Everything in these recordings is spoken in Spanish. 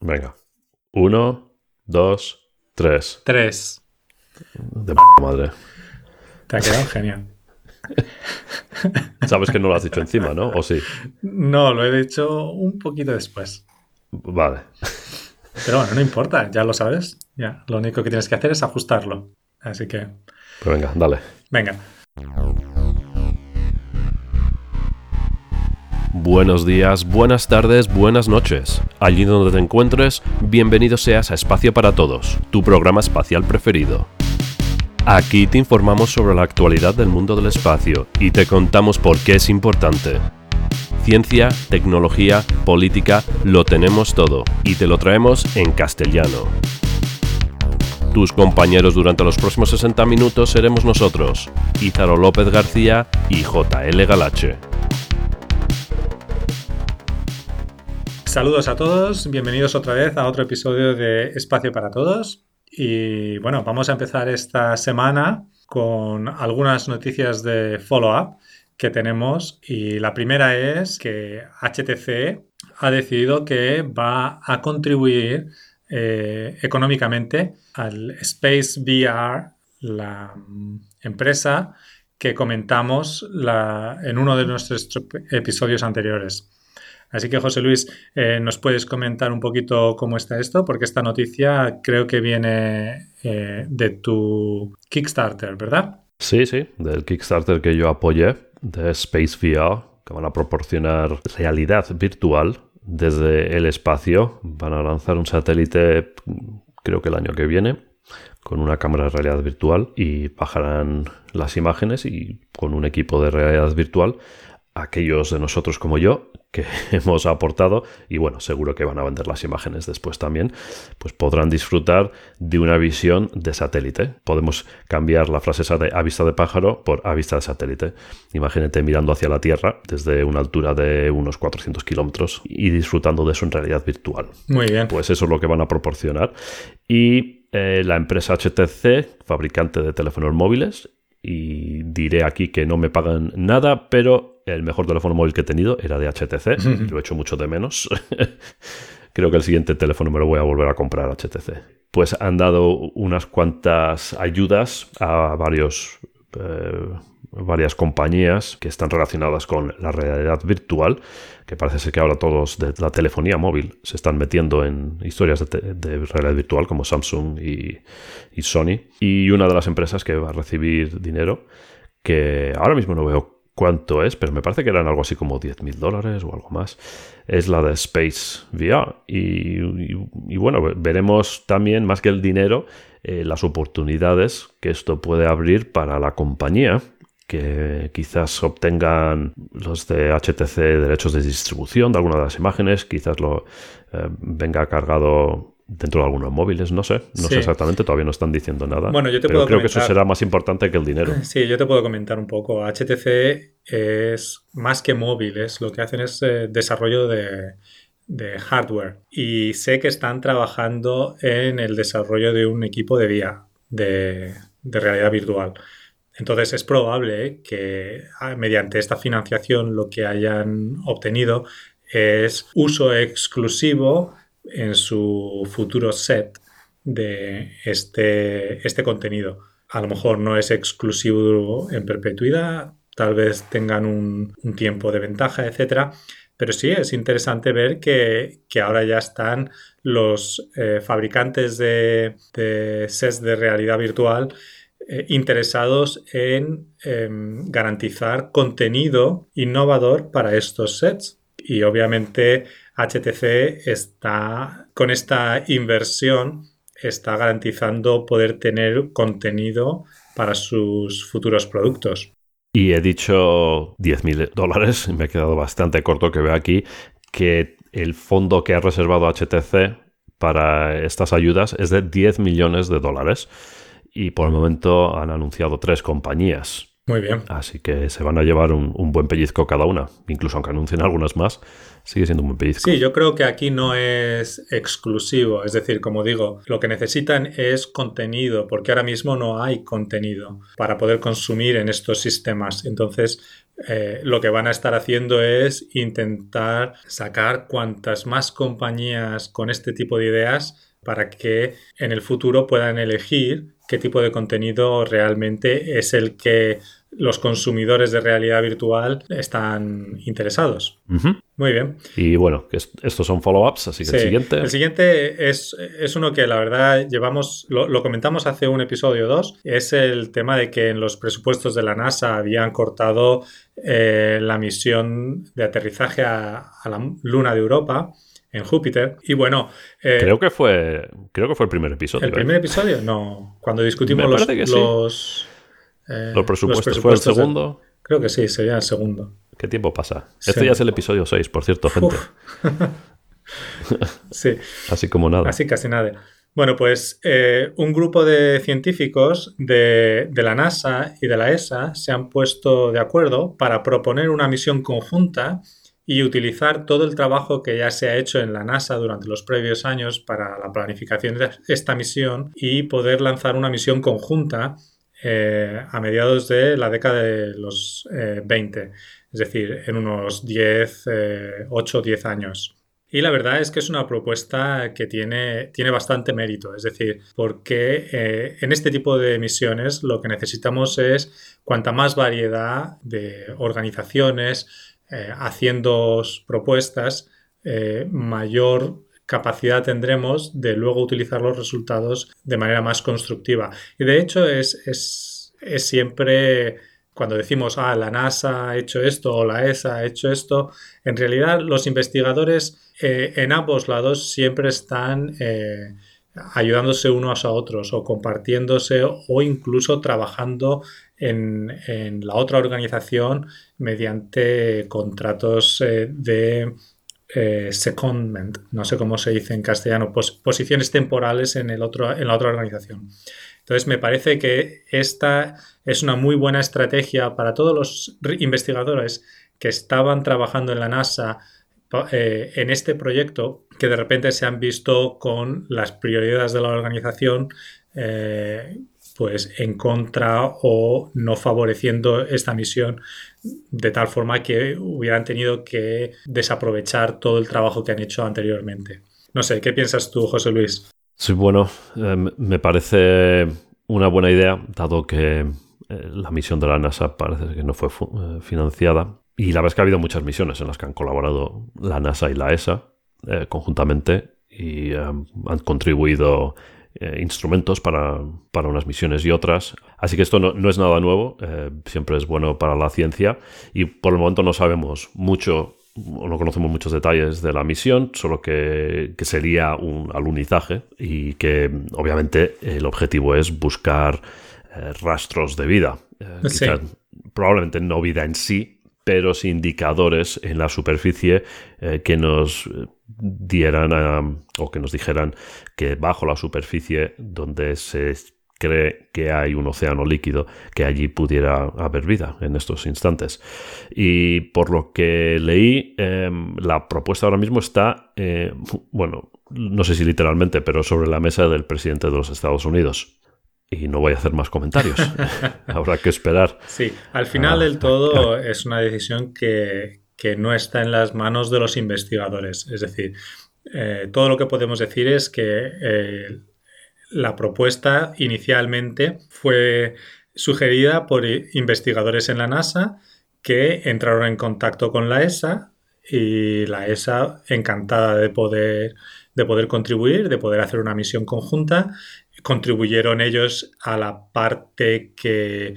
Venga. Uno, dos, tres. Tres. De p madre. Te ha quedado genial. Sabes que no lo has dicho encima, ¿no? ¿O sí? No, lo he dicho un poquito después. Vale. Pero bueno, no importa, ya lo sabes. Ya, lo único que tienes que hacer es ajustarlo. Así que. Pues venga, dale. Venga. Buenos días, buenas tardes, buenas noches. Allí donde te encuentres, bienvenido seas a Espacio para Todos, tu programa espacial preferido. Aquí te informamos sobre la actualidad del mundo del espacio y te contamos por qué es importante. Ciencia, tecnología, política, lo tenemos todo y te lo traemos en castellano. Tus compañeros durante los próximos 60 minutos seremos nosotros, Ízaro López García y JL Galache. Saludos a todos, bienvenidos otra vez a otro episodio de Espacio para Todos. Y bueno, vamos a empezar esta semana con algunas noticias de follow-up que tenemos. Y la primera es que HTC ha decidido que va a contribuir eh, económicamente al Space VR, la empresa que comentamos en uno de nuestros episodios anteriores. Así que, José Luis, eh, ¿nos puedes comentar un poquito cómo está esto? Porque esta noticia creo que viene eh, de tu Kickstarter, ¿verdad? Sí, sí, del Kickstarter que yo apoyé, de Space VR, que van a proporcionar realidad virtual desde el espacio. Van a lanzar un satélite, creo que el año que viene, con una cámara de realidad virtual y bajarán las imágenes y con un equipo de realidad virtual aquellos de nosotros como yo que hemos aportado y bueno, seguro que van a vender las imágenes después también, pues podrán disfrutar de una visión de satélite. Podemos cambiar la frase esa de a vista de pájaro por a vista de satélite. Imagínate mirando hacia la Tierra desde una altura de unos 400 kilómetros y disfrutando de eso en realidad virtual. Muy bien. Pues eso es lo que van a proporcionar. Y eh, la empresa HTC, fabricante de teléfonos móviles, y diré aquí que no me pagan nada, pero el mejor teléfono móvil que he tenido era de HTC, lo he hecho mucho de menos. Creo que el siguiente teléfono me lo voy a volver a comprar HTC. Pues han dado unas cuantas ayudas a varios eh, varias compañías que están relacionadas con la realidad virtual, que parece ser que ahora todos de la telefonía móvil se están metiendo en historias de, realidad virtual como Samsung y, y, Sony. Y una de las empresas que va a recibir dinero, que ahora mismo no veo cuánto es, pero me parece que eran algo así como 10 mil dólares o algo más, es la de Space VR. Y, bueno, veremos también, más que el dinero, eh, las oportunidades que esto puede abrir para la compañía que quizás obtengan los de HTC derechos de distribución de alguna de las imágenes, quizás lo eh, venga cargado dentro de algunos móviles, no sé, no sé exactamente, todavía no están diciendo nada. Bueno, yo te pero puedo creo que eso será más importante que el dinero. Sí, yo te puedo comentar un poco. HTC es más que móviles, lo que hacen es eh, desarrollo de, de hardware y sé que están trabajando en el desarrollo de un equipo de vía de, de realidad virtual. Entonces es probable que ah, mediante esta financiación lo que hayan obtenido es uso exclusivo en su futuro set de este, este contenido. A lo mejor no es exclusivo en perpetuidad, tal vez tengan un, tiempo de ventaja, etc. Pero sí es interesante ver que, ahora ya están los eh, fabricantes de, de sets de realidad virtual eh, interesados en em, garantizar contenido innovador para estos sets. Y obviamente HTC está con esta inversión está garantizando poder tener contenido para sus futuros productos. Y he dicho 10.000 dólares, me he quedado bastante corto que veo aquí, que el fondo que ha reservado HTC para estas ayudas es de 10 millones de dólares y por el momento han anunciado tres compañías. Muy bien. Así que se van a llevar un, buen pellizco cada una. Incluso aunque anuncien algunas más, sigue siendo un buen pellizco. Sí, yo creo que aquí no es exclusivo. Es decir, como digo, lo que necesitan es contenido, porque ahora mismo no hay contenido para poder consumir en estos sistemas. Entonces, eh, lo que van a estar haciendo es intentar sacar cuantas más compañías con este tipo de ideas para que en el futuro puedan elegir qué tipo de contenido realmente es el que los consumidores de realidad virtual están interesados. Muy bien. Y bueno, estos son follow-ups, así que el siguiente. El siguiente es, uno que la verdad llevamos, lo, comentamos hace un episodio o dos, es el tema de que en los presupuestos de la NASA habían cortado eh, la misión de aterrizaje a la Luna de Europa en Júpiter. Y bueno. Eh, creo que fue. Creo que fue el primer episodio. ¿El ¿eh? primer episodio? No. Cuando discutimos los, los, eh, los, presupuestos, ¿Fue el segundo? Creo que sí, sería el segundo. ¿Qué tiempo pasa? Este ya es el episodio 6, por cierto, gente. sí. Así como nada. Así casi nada. Bueno, pues un grupo de científicos de, de, la NASA y de la ESA se han puesto de acuerdo para proponer una misión conjunta y utilizar todo el trabajo que ya se ha hecho en la NASA durante los previos años para la planificación de esta misión y poder lanzar una misión conjunta eh, a mediados de la década de los 20, eh, es decir, en unos 10, 8 o 10 años. Y la verdad es que es una propuesta que tiene, tiene bastante mérito, es decir, porque eh, en este tipo de misiones lo que necesitamos es cuanta más variedad de organizaciones, eh, haciendo propuestas, eh, mayor capacidad tendremos de luego utilizar los resultados de manera más constructiva. Y de hecho es, es, es siempre cuando decimos, ah, la NASA ha hecho esto o la ESA ha hecho esto, en realidad los investigadores eh, en ambos lados siempre están ayudándose unos a otros o compartiéndose o incluso trabajando en, la otra organización mediante contratos eh, de eh, secondment, no sé cómo se dice en castellano, posiciones temporales en, el otro, en la otra organización. Entonces, me parece que esta es una muy buena estrategia para todos los investigadores que estaban trabajando en la NASA eh, en este proyecto, que de repente se han visto con las prioridades de la organización pues en contra o no favoreciendo esta misión de tal forma que hubieran tenido que desaprovechar todo el trabajo que han hecho anteriormente. No sé, ¿qué piensas tú, José Luis? Sí, bueno, em, me parece una buena idea, dado que eh, la misión de la NASA parece que no fue eh, financiada. Y la verdad es que ha habido muchas misiones en las que han colaborado la NASA y la ESA eh, conjuntamente y em, han contribuido eh, instrumentos para, unas misiones y otras. Así que esto no, es nada nuevo, eh, siempre es bueno para la ciencia y por el momento no sabemos mucho o no conocemos muchos detalles de la misión, solo que, sería un alunizaje y que obviamente el objetivo es buscar eh, rastros de vida. probablemente no vida en sí, pero sí indicadores en la superficie que nos dieran o que nos dijeran que bajo la superficie donde se cree que hay un océano líquido, que allí pudiera haber vida en estos instantes. Y por lo que leí, em, la propuesta ahora mismo está, eh, bueno, no sé si literalmente, pero sobre la mesa del presidente de los Estados Unidos. Y no voy a hacer más comentarios. Habrá que esperar. Sí, al final del todo es una decisión que, que no está en las manos de los investigadores. Es decir, eh, todo lo que podemos decir es que eh, la propuesta inicialmente fue sugerida por investigadores en la NASA que entraron en contacto con la ESA y la ESA encantada de poder, de poder contribuir, de poder hacer una misión conjunta. Contribuyeron ellos a la parte que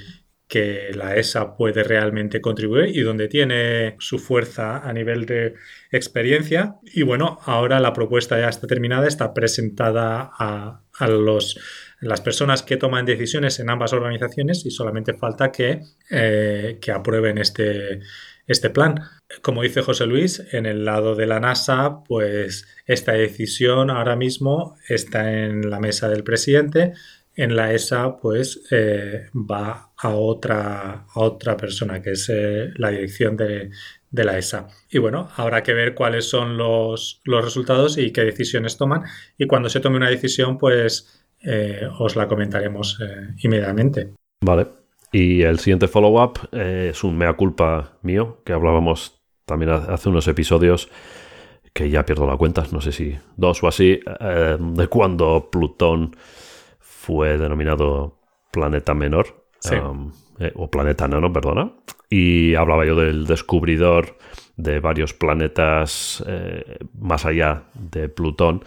que la ESA puede realmente contribuir y donde tiene su fuerza a nivel de experiencia. Y bueno, ahora la propuesta ya está terminada, está presentada a, los, las personas que toman decisiones en ambas organizaciones y solamente falta que, eh, que aprueben este, este plan. Como dice José Luis, en el lado de la NASA, pues esta decisión ahora mismo está en la mesa del presidente en la ESA pues eh, va a otra, a otra persona que es eh, la dirección de, la ESA. Y bueno, habrá que ver cuáles son los, resultados y qué decisiones toman. Y cuando se tome una decisión, pues eh, os la comentaremos inmediatamente. Vale. Y el siguiente follow-up eh, es un mea culpa mío, que hablábamos también hace unos episodios que ya pierdo la cuenta, no sé si dos o así, eh, de cuando Plutón fue denominado planeta menor, um, eh, o planeta nano, perdona, y hablaba yo del descubridor de varios planetas más allá de Plutón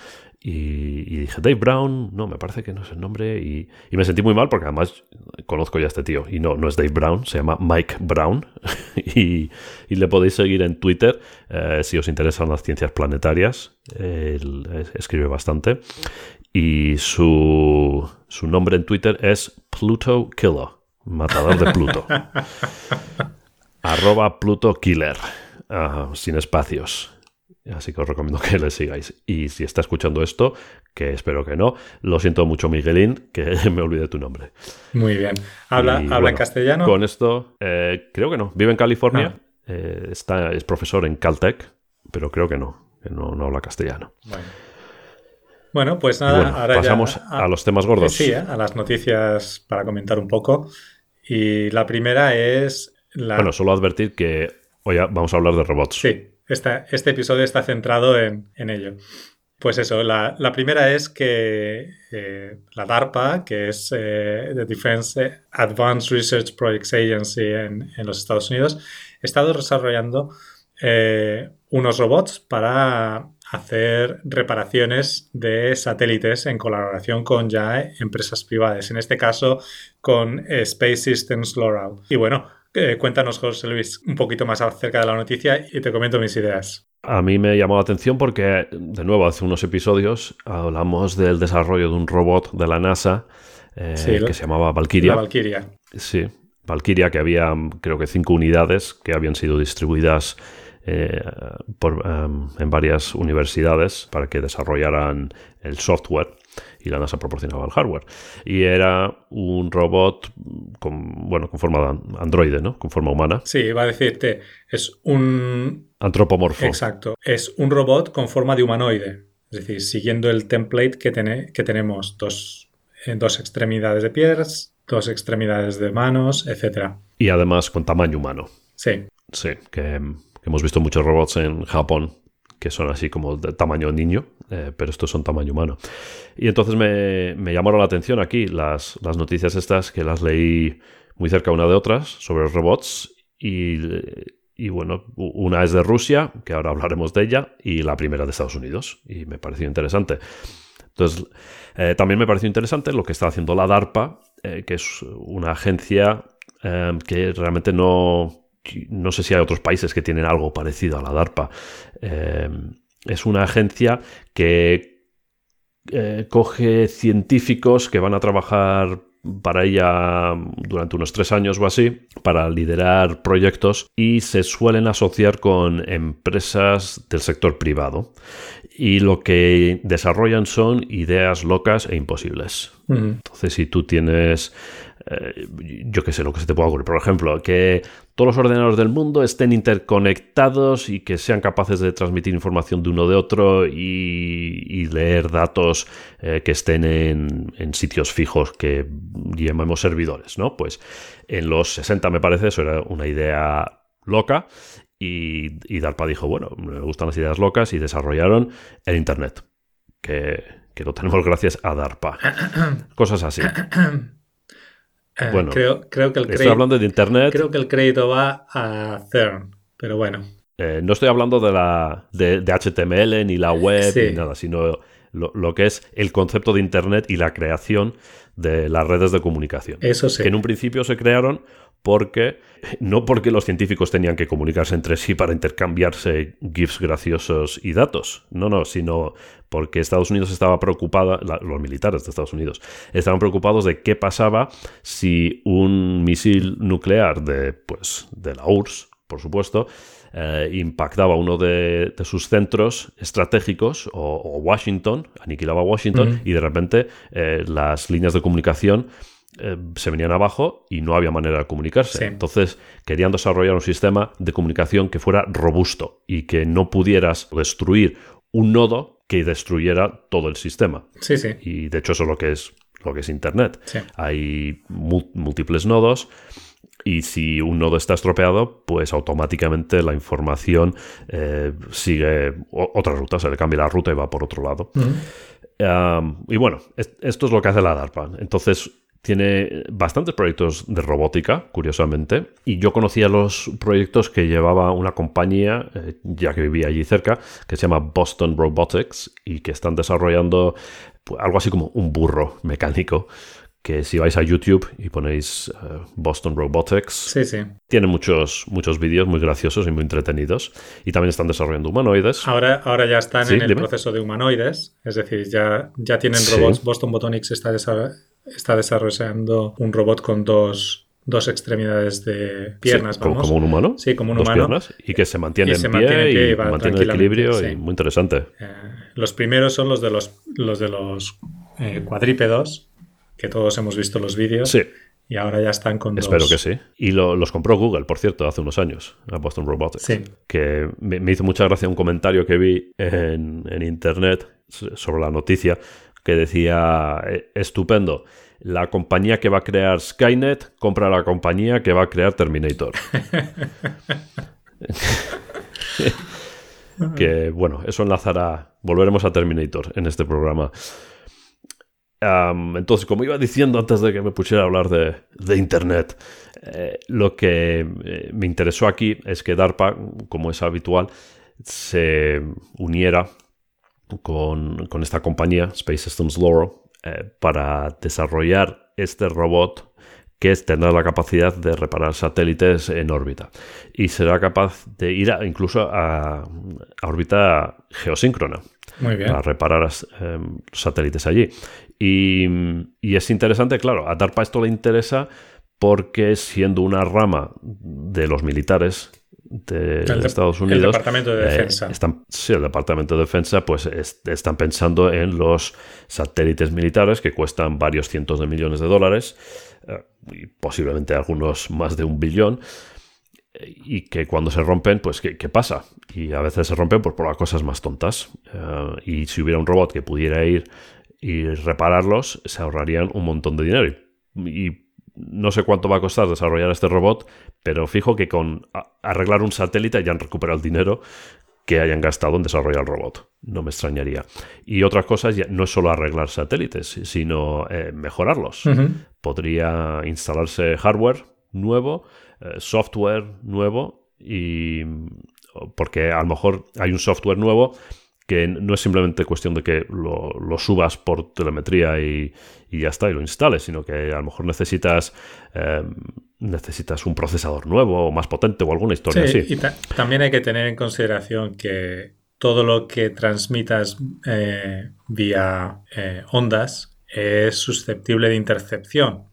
y, dije, Dave Brown, no, me parece que no es el nombre. Y, me sentí muy mal porque además conozco ya a este tío. Y no, no es Dave Brown, se llama Mike Brown. y, le podéis seguir en Twitter eh, si os interesan las ciencias planetarias. Él escribe bastante. Y su, su nombre en Twitter es Pluto Killer, matador de Pluto. Arroba Pluto Killer, sin espacios. Así que os recomiendo que le sigáis. Y si está escuchando esto, que espero que no, lo siento mucho, Miguelín, que me olvidé tu nombre. Muy bien. ¿Habla, ¿habla en castellano? Con esto, eh, creo que no. Vive en California, ah. eh, está, es profesor en Caltech, pero creo que no, que no, habla castellano. Bueno. pues nada, ahora pasamos a, los temas gordos. Sí, ¿eh? a las noticias para comentar un poco. Y la primera es la... Bueno, solo advertir que hoy vamos a hablar de robots. Sí, este episodio está centrado en, ello. Pues eso, la, primera es que eh, la DARPA, que es eh, The Defense Advanced Research Projects Agency en, los Estados Unidos, ha estado desarrollando eh, unos robots para hacer reparaciones de satélites en colaboración con ya empresas privadas, en este caso con Space Systems Loral. Y bueno, eh, cuéntanos, José Luis, un poquito más acerca de la noticia y te comento mis ideas. A mí me llamó la atención porque, de nuevo, hace unos episodios hablamos del desarrollo de un robot de la NASA eh, que se llamaba Valkyria. La Valkyria. Sí, Valkyria, que había, creo que cinco unidades que habían sido distribuidas eh, en varias universidades para que desarrollaran el software y la NASA proporcionaba el hardware. Y era un robot con, bueno, con forma de androide, ¿no? Con forma humana. Sí, iba a decirte, es un... Antropomorfo. Exacto. Es un robot con forma de humanoide. Es decir, siguiendo el template que, que tenemos dos, en dos extremidades de pies, dos extremidades de manos, etc. Y además con tamaño humano. Sí. Sí, que hemos visto muchos robots en Japón que son así como de tamaño niño, eh, pero estos son tamaño humano. Y entonces me, llamaron la atención aquí las, noticias estas que las leí muy cerca una de otras sobre robots y, y, bueno, una es de Rusia, que ahora hablaremos de ella, y la primera de Estados Unidos, y me pareció interesante. Entonces, eh, también me pareció interesante lo que está haciendo la DARPA, eh, que es una agencia que realmente no, no sé si hay otros países que tienen algo parecido a la DARPA. Eh, es una agencia que eh, coge científicos que van a trabajar para ella durante unos tres años o así, para liderar proyectos y se suelen asociar con empresas del sector privado. Y lo que desarrollan son ideas locas e imposibles. Entonces, si tú tienes eh, yo qué sé, lo que se te pueda ocurrir. Por ejemplo, que todos los ordenadores del mundo estén interconectados y que sean capaces de transmitir información de uno de otro y, leer datos eh, que estén en, sitios fijos que llamamos servidores, ¿no? Pues en los 60 me parece eso era una idea loca y, y DARPA dijo, bueno, me gustan las ideas locas y desarrollaron el Internet, que, que lo tenemos gracias a DARPA. Cosas así. Eh, bueno, creo, creo, que el estoy hablando de Internet. Creo que el crédito va a CERN, pero bueno. Eh, no estoy hablando de, la, de, HTML ni la web ni nada, sino lo, que es el concepto de Internet y la creación de las redes de comunicación. Eso sí. Que en un principio se crearon porque no porque los científicos tenían que comunicarse entre sí para intercambiarse GIFs graciosos y datos, no, no, sino porque Estados Unidos estaba preocupada, los militares de Estados Unidos estaban preocupados de qué pasaba si un misil nuclear de, pues, de la URSS, por supuesto, eh, impactaba uno de, sus centros estratégicos o, Washington, aniquilaba Washington y de repente eh, las líneas de comunicación eh, se venían abajo y no había manera de comunicarse. Entonces querían desarrollar un sistema de comunicación que fuera robusto y que no pudieras destruir un nodo que destruyera todo el sistema. Sí, sí. Y de hecho eso es lo que es lo que es Internet. Hay múltiples nodos y si un nodo está estropeado, pues automáticamente la información eh, sigue otra ruta, se le cambia la ruta y va por otro lado. y bueno, esto es lo que hace la DARPA. Entonces, tiene bastantes proyectos de robótica, curiosamente, y yo conocía los proyectos que llevaba una compañía, eh, ya que vivía allí cerca, que se llama Boston Robotics y que están desarrollando pues, algo así como un burro mecánico que si vais a YouTube y ponéis eh, Boston Robotics, sí, sí. tiene muchos, muchos vídeos muy graciosos y muy entretenidos. Y también están desarrollando humanoides. Ahora, ahora ya están en el proceso de humanoides, es decir, ya, ya tienen robots. Boston Botonics está, está desarrollando un robot con dos, dos extremidades de piernas. como, un humano. Sí, como un humano. Piernas, y que se mantiene, en, pie y, mantiene el equilibrio y muy interesante. Eh, los primeros son los de los, los, de los eh, cuadrípedos que todos hemos visto los vídeos. Sí. Y ahora ya están con Espero que sí. Y los compró Google, por cierto, hace unos años, a Boston Robotics. Sí. Que me, hizo mucha gracia un comentario que vi en, internet sobre la noticia que decía, eh, estupendo, la compañía que va a crear Skynet compra la compañía que va a crear Terminator. que bueno, eso enlazará, volveremos a Terminator en este programa. Entonces, como iba diciendo antes de que me pusiera a hablar de, Internet, eh, lo que eh, me interesó aquí es que DARPA, como es habitual, se uniera con, esta compañía, Space Systems Laurel, eh, para desarrollar este robot que tendrá la capacidad de reparar satélites en órbita y será capaz de ir incluso a, a órbita geosíncrona. Muy bien. Para reparar satélites allí. Y, es interesante, claro, a DARPA esto le interesa porque siendo una rama de los militares de Estados Unidos. El Departamento de eh, Defensa. sí, el Departamento de Defensa, pues están pensando en los satélites militares que cuestan varios cientos de millones de dólares eh, y posiblemente algunos más de un billón. Y que cuando se rompen, pues, ¿qué, pasa? Y a veces se rompen por, por las cosas más tontas. Eh, y si hubiera un robot que pudiera ir y repararlos, se ahorrarían un montón de dinero. Y, no sé cuánto va a costar desarrollar este robot, pero fijo que con arreglar un satélite ya han recuperado el dinero que hayan gastado en desarrollar el robot. No me extrañaría. Y otras cosas, ya no es solo arreglar satélites, sino eh, mejorarlos. Podría instalarse hardware nuevo, eh, software nuevo, y porque a lo mejor hay un software nuevo que no es simplemente cuestión de que lo, subas por telemetría y, ya está, y lo instales, sino que a lo mejor necesitas, em, necesitas un procesador nuevo o más potente o alguna historia así. Y también hay que tener en consideración que todo lo que transmitas eh, vía eh, ondas es susceptible de intercepción.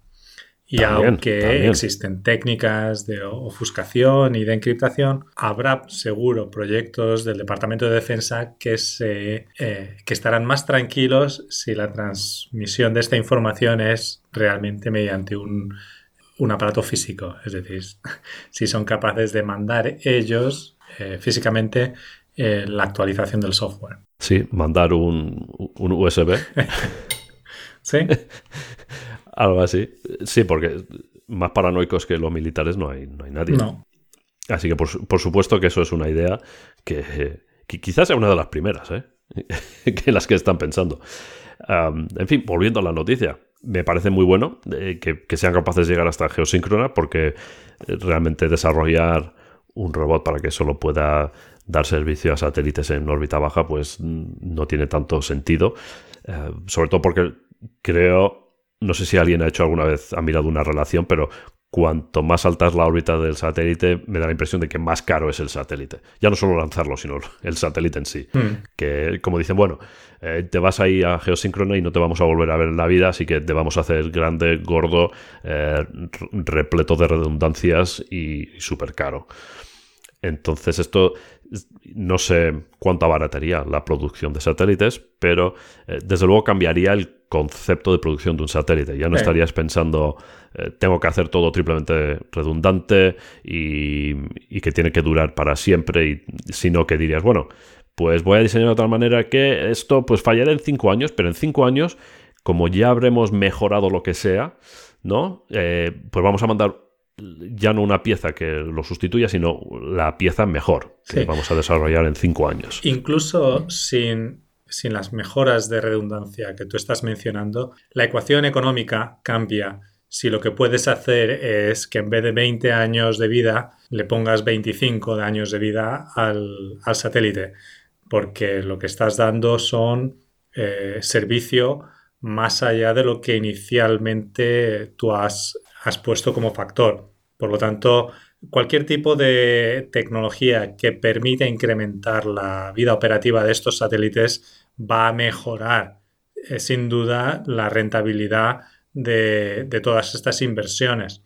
Y aunque existen técnicas de ofuscación y de encriptación, habrá seguro proyectos del Departamento de Defensa que, se, eh, que estarán más tranquilos si la transmisión de esta información es realmente mediante un, aparato físico. Es decir, si son capaces de mandar ellos eh, físicamente eh, la actualización del software. Sí, mandar un, un USB. sí. Algo así. Sí, porque más paranoicos que los militares no hay, no hay nadie. No. Así que por, supuesto que eso es una idea que, quizás sea una de las primeras, ¿eh? que las que están pensando. en fin, volviendo a la noticia, me parece muy bueno eh, que, sean capaces de llegar hasta geosíncrona porque eh, realmente desarrollar un robot para que solo pueda dar servicio a satélites en órbita baja pues no tiene tanto sentido. Eh, sobre todo porque creo no sé si alguien ha hecho alguna vez, ha mirado una relación, pero cuanto más alta es la órbita del satélite, me da la impresión de que más caro es el satélite. Ya no solo lanzarlo, sino el satélite en sí. Hmm. Que, como dicen, bueno, eh, te vas ahí a geosíncrona y no te vamos a volver a ver en la vida, así que te vamos a hacer grande, gordo, eh, repleto de redundancias y, y súper caro. Entonces esto no sé cuánto abarataría la producción de satélites, pero eh, desde luego cambiaría el concepto de producción de un satélite. Ya no estarías pensando, eh, tengo que hacer todo triplemente redundante y, que tiene que durar para siempre, y, sino que dirías, bueno, pues voy a diseñar de tal manera que esto pues fallará en cinco años, pero en cinco años como ya habremos mejorado lo que sea, ¿no? Eh, pues vamos a mandar ya no una pieza que lo sustituya, sino la pieza mejor que vamos a desarrollar en cinco años. Incluso sin, sin las mejoras de redundancia que tú estás mencionando, la ecuación económica cambia si lo que puedes hacer es que en vez de 20 años de vida le pongas 25 de años de vida al, satélite, porque lo que estás dando son eh, servicio más allá de lo que inicialmente tú has has puesto como factor. Por lo tanto, cualquier tipo de tecnología que permita incrementar la vida operativa de estos satélites va a mejorar eh, sin duda la rentabilidad de, todas estas inversiones.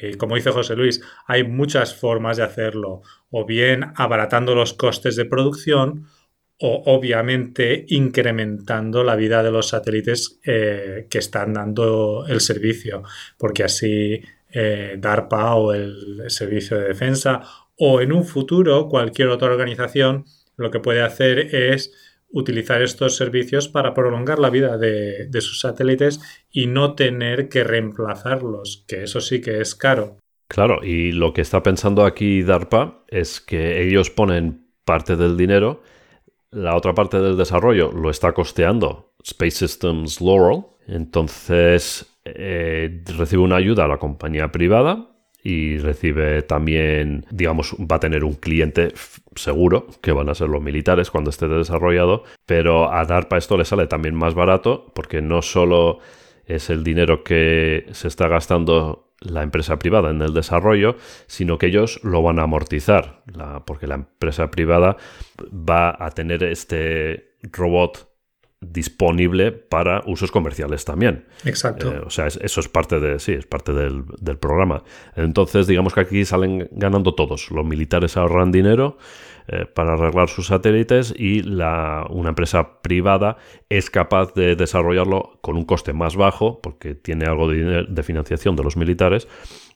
Y como dice José Luis, hay muchas formas de hacerlo, o bien abaratando los costes de producción o obviamente incrementando la vida de los satélites eh, que están dando el servicio, porque así eh, DARPA o el Servicio de Defensa o en un futuro cualquier otra organización lo que puede hacer es utilizar estos servicios para prolongar la vida de, de sus satélites y no tener que reemplazarlos, que eso sí que es caro. Claro, y lo que está pensando aquí DARPA es que ellos ponen parte del dinero la otra parte del desarrollo lo está costeando Space Systems Laurel. Entonces eh, recibe una ayuda a la compañía privada y recibe también, digamos, va a tener un cliente seguro, que van a ser los militares cuando esté desarrollado, pero a DARPA esto le sale también más barato porque no solo es el dinero que se está gastando la empresa privada en el desarrollo, sino que ellos lo van a amortizar, porque la empresa privada va a tener este robot disponible para usos comerciales también. Exacto. Eh, o sea, eso es parte de, sí, es parte del, del, programa. Entonces, digamos que aquí salen ganando todos. Los militares ahorran dinero eh, para arreglar sus satélites y la, una empresa privada es capaz de desarrollarlo con un coste más bajo porque tiene algo de, de financiación de los militares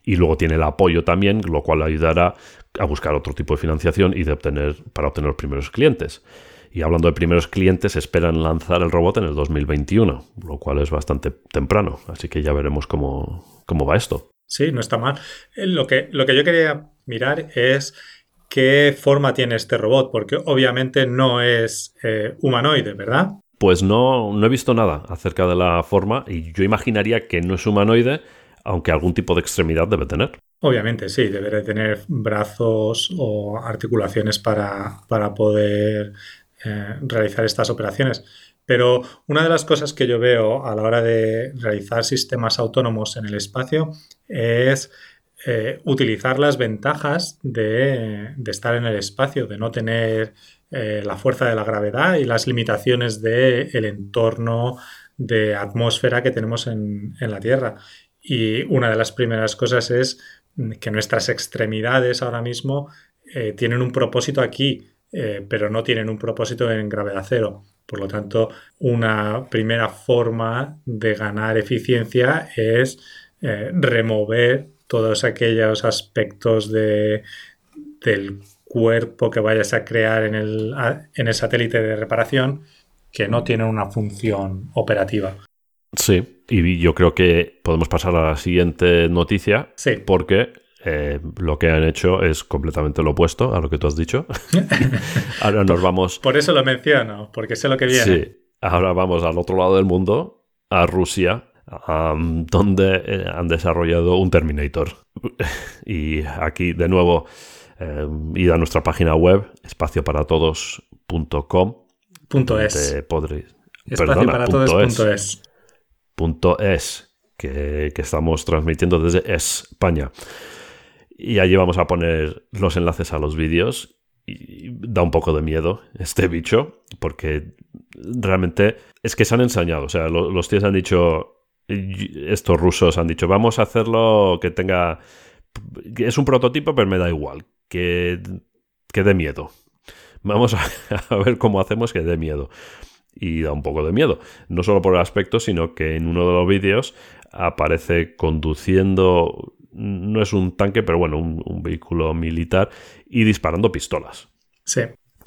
y luego tiene el apoyo también, lo cual ayudará a buscar otro tipo de financiación y de obtener para obtener los primeros clientes. Y hablando de primeros clientes, esperan lanzar el robot en el 2021, lo cual es bastante temprano. Así que ya veremos cómo, cómo va esto. Sí, no está mal. Eh, lo que, lo que yo quería mirar es qué forma tiene este robot, porque obviamente no es eh, humanoide, ¿verdad? Pues no, no he visto nada acerca de la forma y yo imaginaría que no es humanoide, aunque algún tipo de extremidad debe tener. Obviamente, sí, debe de tener brazos o articulaciones para, para poder eh, realizar estas operaciones. Pero una de las cosas que yo veo a la hora de realizar sistemas autónomos en el espacio es eh, utilizar las ventajas de, estar en el espacio, de no tener eh, la fuerza de la gravedad y las limitaciones del entorno de atmósfera que tenemos en, la Tierra. Y una de las primeras cosas es que nuestras extremidades ahora mismo tienen un propósito aquí, pero no tienen un propósito en gravedad cero. Por lo tanto, una primera forma de ganar eficiencia es remover todos aquellos aspectos de, del cuerpo que vayas a crear en el, en el satélite de reparación que no tienen una función operativa. Sí, y yo creo que podemos pasar a la siguiente noticia. Sí. Porque eh, lo que han hecho es completamente lo opuesto a lo que tú has dicho. ahora nos vamos. Por eso lo menciono, porque sé lo que viene. Sí, ahora vamos al otro lado del mundo, a Rusia, donde eh, han desarrollado un Terminator. y aquí, de nuevo, eh, id a nuestra página web, espacioparatodos.com. Punto es. perdona, punto es. Punto es, que, que estamos transmitiendo desde España. Y allí vamos a poner los enlaces a los vídeos y da un poco de miedo este bicho, porque realmente es que se han ensañado. O sea, los tíos han dicho, estos rusos han dicho, vamos a hacerlo que tenga... Es un prototipo, pero me da igual, que, que dé miedo. Vamos a, ver cómo hacemos que dé miedo. Y da un poco de miedo. No solo por el aspecto, sino que en uno de los vídeos aparece conduciendo, no es un tanque, pero bueno, un, un vehículo militar y disparando pistolas. Sí.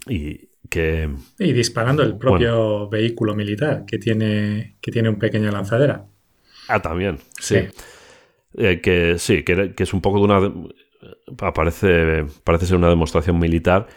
Y que... Y disparando el propio vehículo militar que tiene, que tiene un pequeño lanzadera. Ah, también, sí. Eh, que sí, que, es un poco de una... Aparece, parece ser una demostración militar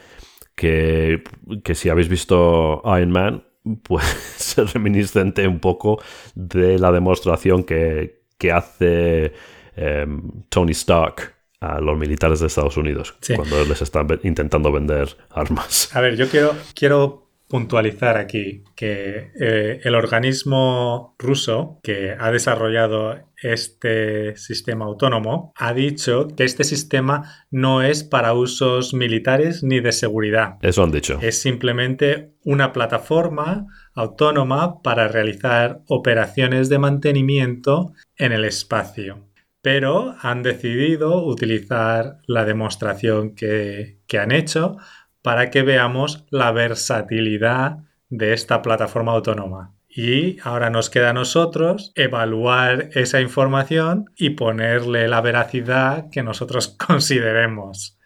que, que si habéis visto Iron Man, pues es reminiscente un poco de la demostración que, que hace em, Tony Stark a los militares de Estados Unidos cuando les están intentando vender armas. A ver, yo quiero, quiero puntualizar aquí que eh, el organismo ruso que ha desarrollado este sistema autónomo ha dicho que este sistema no es para usos militares ni de seguridad. Eso han dicho. Es simplemente una plataforma autónoma para realizar operaciones de mantenimiento en el espacio. Pero han decidido utilizar la demostración que, que han hecho para que veamos la versatilidad de esta plataforma autónoma. Y ahora nos queda a nosotros evaluar esa información y ponerle la veracidad que nosotros consideremos.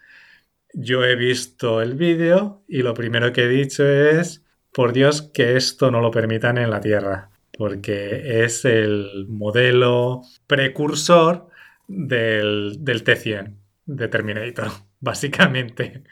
Yo he visto el vídeo y lo primero que he dicho es, por Dios, que esto no lo permitan en la Tierra, porque es el modelo precursor del, del T100 de Terminator, básicamente.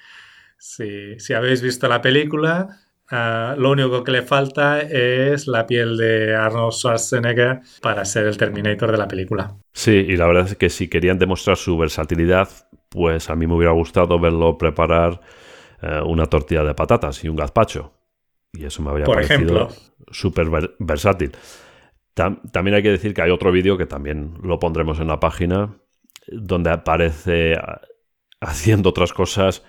Si, habéis visto la película, ah, lo único que le falta es la piel de Arnold Schwarzenegger para ser el Terminator de la película. Sí, y la verdad es que si querían demostrar su versatilidad, pues a mí me hubiera gustado verlo preparar eh, una tortilla de patatas y un gazpacho. Y eso me habría parecido súper versátil. También hay que decir que hay otro vídeo que también lo pondremos en la página, donde aparece haciendo otras cosas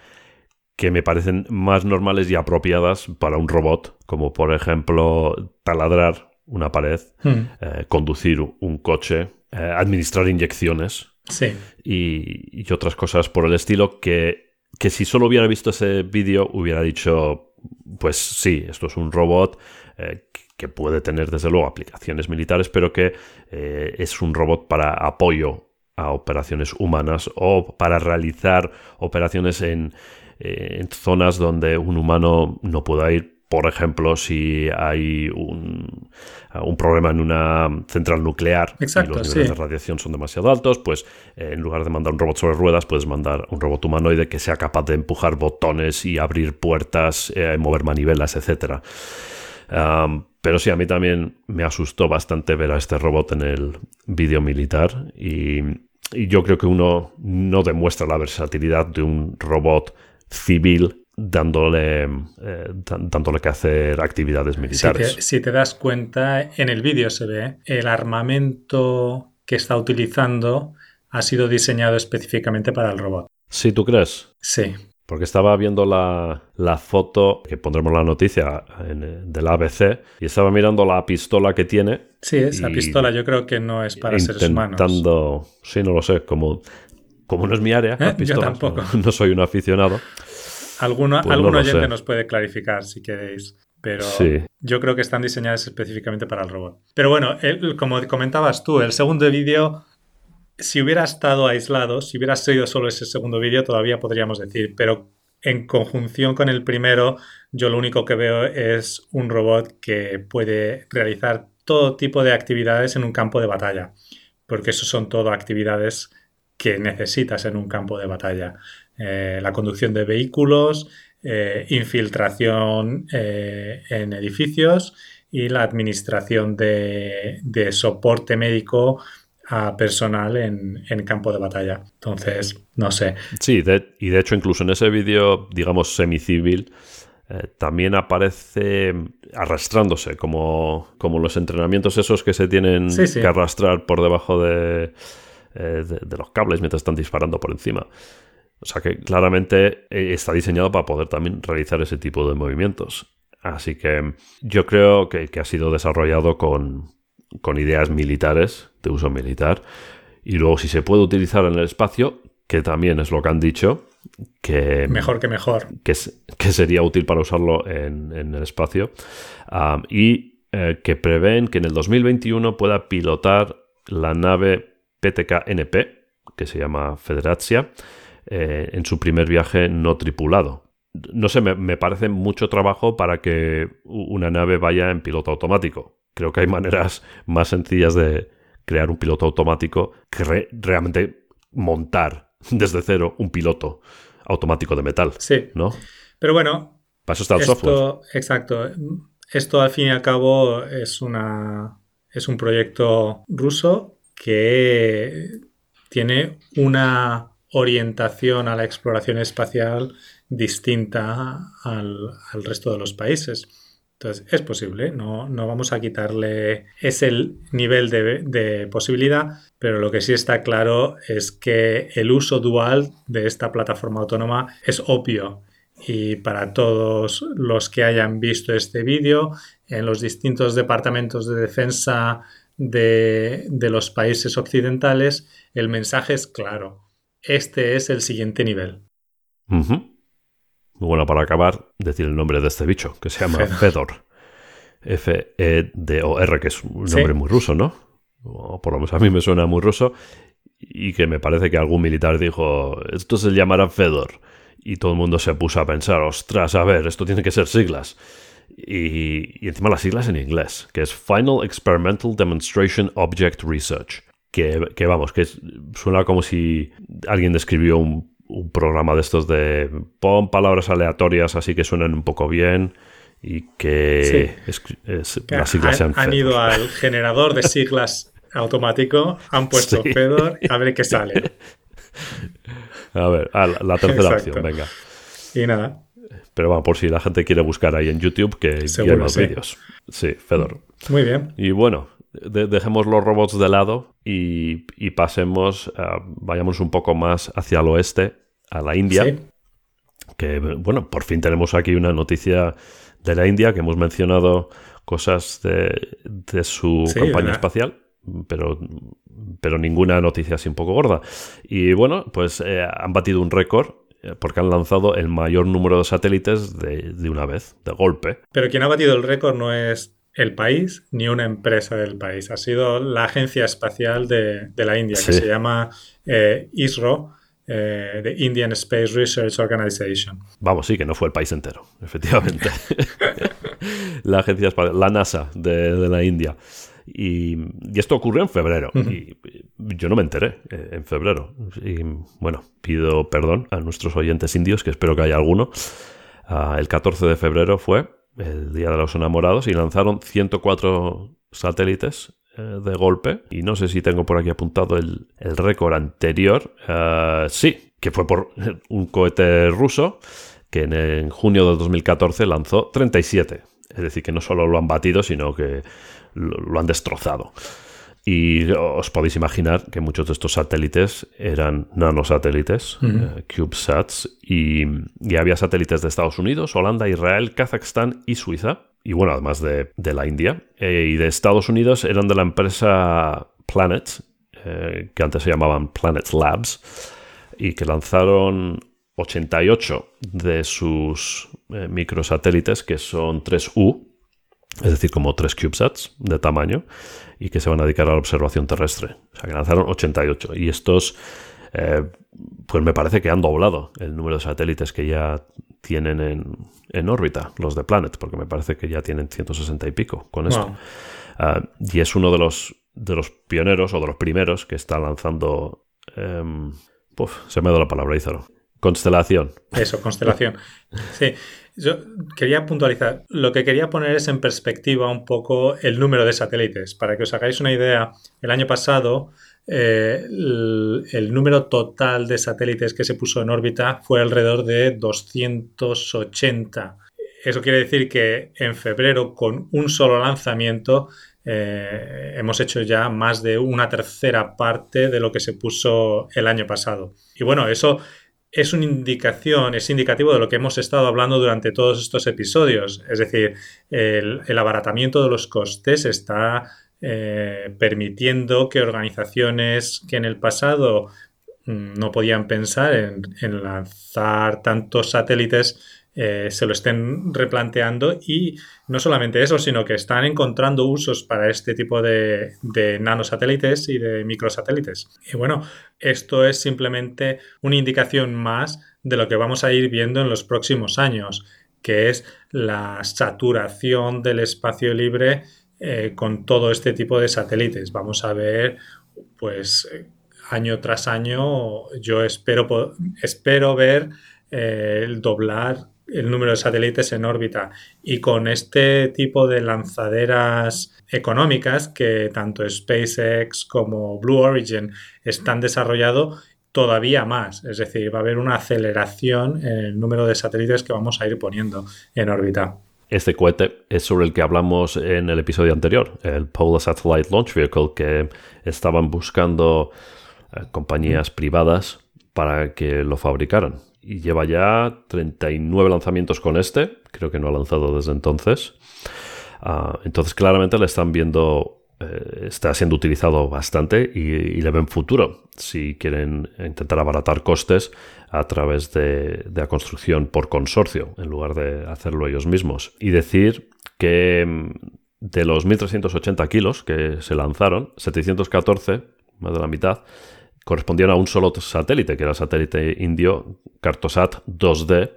que me parecen más normales y apropiadas para un robot, como por ejemplo taladrar una pared, hmm. eh, conducir un coche, eh, administrar inyecciones y, otras cosas por el estilo que, que si solo hubiera visto ese vídeo hubiera dicho, pues sí, esto es un robot eh, que puede tener desde luego aplicaciones militares, pero que es un robot para apoyo a operaciones humanas o para realizar operaciones en, eh, en zonas donde un humano no pueda ir. Por ejemplo, si hay un, un problema en una central nuclear y los niveles de radiación son demasiado altos, pues eh, en lugar de mandar un robot sobre ruedas, puedes mandar un robot humanoide que sea capaz de empujar botones y abrir puertas, eh, mover manivelas, pero sí, a mí también me asustó bastante ver a este robot en el vídeo militar y, y yo creo que uno no demuestra la versatilidad de un robot civil dándole, eh, dándole que hacer actividades militares. Si te, das cuenta, en el vídeo se ve el armamento que está utilizando ha sido diseñado específicamente para el robot. ¿Sí, tú crees? Sí. Porque estaba viendo la, foto, que pondremos la noticia en, del ABC, y estaba mirando la pistola que tiene. Sí, esa pistola yo creo que no es para seres humanos. Intentando, sí, no lo sé, como como no es mi área, ¿Eh? yo tampoco. No, soy un aficionado. Alguno, pues algún oyente nos puede clarificar si queréis. Pero yo creo que están diseñadas específicamente para el robot. Pero bueno, como comentabas tú, el segundo vídeo, si hubiera estado aislado, si hubiera sido solo ese segundo vídeo, todavía podríamos decir. Pero en conjunción con el primero, yo lo único que veo es un robot que puede realizar todo tipo de actividades en un campo de batalla. Porque eso son todo actividades que necesitas en un campo de batalla. Eh, la conducción de vehículos, eh, infiltración eh, en edificios y la administración de, soporte médico a personal en, campo de batalla. Entonces, no sé. Sí, y de hecho incluso en ese vídeo, digamos, semicivil, también aparece arrastrándose, como, como los entrenamientos esos que se tienen que arrastrar por debajo de, eh, de, los cables mientras están disparando por encima. O sea que claramente eh, está diseñado para poder también realizar ese tipo de movimientos. Así que yo creo que, ha sido desarrollado con, ideas militares, de uso militar. Y luego si se puede utilizar en el espacio, que también es lo que han dicho, que... Mejor que mejor. Que, que sería útil para usarlo en, el espacio. y eh, que prevén que en el 2021 pueda pilotar la nave PTK-NP, que se llama Federacia, eh, en su primer viaje no tripulado. no sé, me, parece mucho trabajo para que una nave vaya en piloto automático. Creo que hay maneras más sencillas de crear un piloto automático que realmente montar desde cero un piloto automático de metal. Sí. ¿No? Pero bueno. Para eso está el software. Exacto. Esto al fin y al cabo es una. es un proyecto ruso que tiene una orientación a la exploración espacial distinta al, resto de los países. Entonces, es posible, no, no vamos a quitarle ese nivel de, de, posibilidad, pero lo que sí está claro es que el uso dual de esta plataforma autónoma es obvio. Y para todos los que hayan visto este vídeo, en los distintos departamentos de defensa de, de los países occidentales, el mensaje es claro. Este es el siguiente nivel. Bueno, para acabar, decir el nombre de este bicho, que se llama Fedor. F-E-D-O-R, que es un nombre muy ruso, ¿no? O por lo menos a mí me suena muy ruso. Y que me parece que algún militar dijo, esto se llamará Fedor. Y todo el mundo se puso a pensar, ostras, a ver, esto tiene que ser siglas. Y, y encima las siglas en inglés, que es Final Experimental Demonstration Object Research. Que, que vamos, que suena como si alguien describió un un programa de estos de pon palabras aleatorias así que suenen un poco bien y que, las siglas sean han ido al generador de siglas automático, han puesto Fedor a ver qué sale. A ver, la, tercera opción, venga. Y nada. Pero bueno, por si la gente quiere buscar ahí en YouTube, que hay más vídeos. Sí, Fedor. Muy bien. Y bueno, dejemos los robots de lado y, pasemos, vayamos un poco más hacia el oeste, a la India. Que, bueno, por fin tenemos aquí una noticia de la India, que hemos mencionado cosas de, su campaña espacial, pero, pero ninguna noticia así un poco gorda. Y bueno, pues eh, han batido un récord eh, porque han lanzado el mayor número de satélites de, de, una vez, de golpe. Pero quien ha batido el récord no es el país ni una empresa del país. Ha sido la Agencia Espacial de, la India, que se llama eh, ISRO, eh, de Indian Space Research Organization. Vamos, sí, que no fue el país entero, efectivamente. la agencia espacial, la NASA de, la India. Y, esto ocurrió en febrero. Y yo no me enteré eh, en febrero. Y bueno, pido perdón a nuestros oyentes indios, que espero que haya alguno. Ah, el 14 de febrero fue el Día de los Enamorados, y lanzaron 104 satélites eh, de golpe. Y no sé si tengo por aquí apuntado el, récord anterior. Eh, sí, que fue por un cohete ruso que en, junio de 2014 lanzó 37. Es decir, que no solo lo han batido, sino que lo han destrozado. Y os podéis imaginar que muchos de estos satélites eran nanosatélites, eh, CubeSats, y, había satélites de Estados Unidos, Holanda, Israel, Kazajstán y Suiza. Y bueno, además de, la India. Eh, y de Estados Unidos eran de la empresa Planet, eh, que antes se llamaban Planet Labs, y que lanzaron 88 de sus microsatélites, que son 3U, es decir, como tres CubeSats de tamaño, y que se van a dedicar a la observación terrestre. O sea, que lanzaron 88. Y estos, eh, pues me parece que han doblado el número de satélites que ya tienen en, órbita, los de Planet, porque me parece que ya tienen 160 y pico con esto. Ah, y es uno de los, de los pioneros o de los primeros que está lanzando... Em, se me ha dado la palabra, Ízaro. Constelación. Eso, constelación. Sí, yo quería puntualizar. Lo que quería poner es en perspectiva un poco el número de satélites. Para que os hagáis una idea, el año pasado eh, el, número total de satélites que se puso en órbita fue alrededor de 280. Eso quiere decir que en febrero, con un solo lanzamiento, eh, hemos hecho ya más de una tercera parte de lo que se puso el año pasado. Y bueno, eso es una indicación, es indicativo de lo que hemos estado hablando durante todos estos episodios. Es decir, el, abaratamiento de los costes está eh, permitiendo que organizaciones que en el pasado mm, no podían pensar en lanzar tantos satélites eh, se lo estén replanteando y no solamente eso, sino que están encontrando usos para este tipo de, nanosatélites y de microsatélites. Y bueno, esto es simplemente una indicación más de lo que vamos a ir viendo en los próximos años, que es la saturación del espacio libre eh, con todo este tipo de satélites. Vamos a ver, pues, año tras año, yo espero, espero ver eh, el doblar el número de satélites en órbita. Y con este tipo de lanzaderas económicas que tanto SpaceX como Blue Origin están desarrollando todavía más, es decir, va a haber una aceleración en el número de satélites que vamos a ir poniendo en órbita. Este cohete es sobre el que hablamos en el episodio anterior, el Polar Satellite Launch Vehicle, que estaban buscando eh, compañías privadas para que lo fabricaran y lleva ya 39 lanzamientos con este. Creo que no ha lanzado desde entonces. Ah, entonces claramente le están viendo, eh, está siendo utilizado bastante y, le ven futuro si quieren intentar abaratar costes a través de, de, la construcción por consorcio en lugar de hacerlo ellos mismos. Y decir que mm, de los 1.380 kilos que se lanzaron, 714, más de la mitad, correspondían a un solo satélite, que era el satélite indio Cartosat 2D,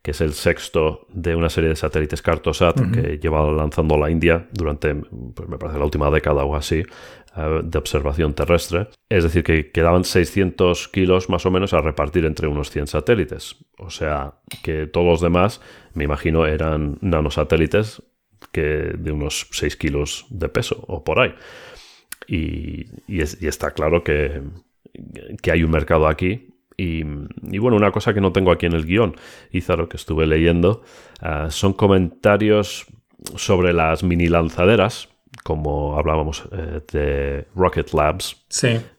que es el sexto de una serie de satélites Cartosat que lleva lanzando la India durante, pues me parece, la última década o así, eh, de observación terrestre. Es decir, que quedaban 600 kilos más o menos a repartir entre unos 100 satélites. O sea, que todos los demás, me imagino, eran nanosatélites que de unos 6 kilos de peso o por ahí. Y, y está claro que, que hay un mercado aquí. Y, bueno, una cosa que no tengo aquí en el guion, Izaro, que estuve leyendo, ah, son comentarios sobre las mini lanzaderas, como hablábamos eh, de Rocket Labs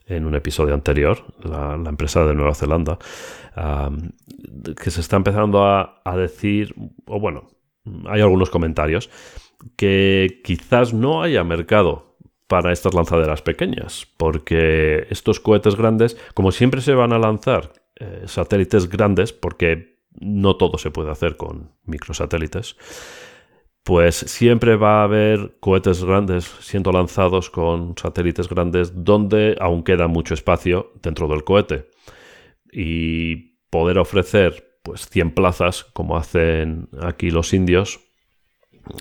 en un episodio anterior, la, empresa de Nueva Zelanda, que se está empezando a, a decir, o bueno, hay algunos comentarios, que quizás no haya mercado para estas lanzaderas pequeñas, porque estos cohetes grandes, como siempre se van a lanzar eh, satélites grandes, porque no todo se puede hacer con microsatélites, pues siempre va a haber cohetes grandes siendo lanzados con satélites grandes donde aún queda mucho espacio dentro del cohete. Y poder ofrecer pues 100 plazas, como hacen aquí los indios,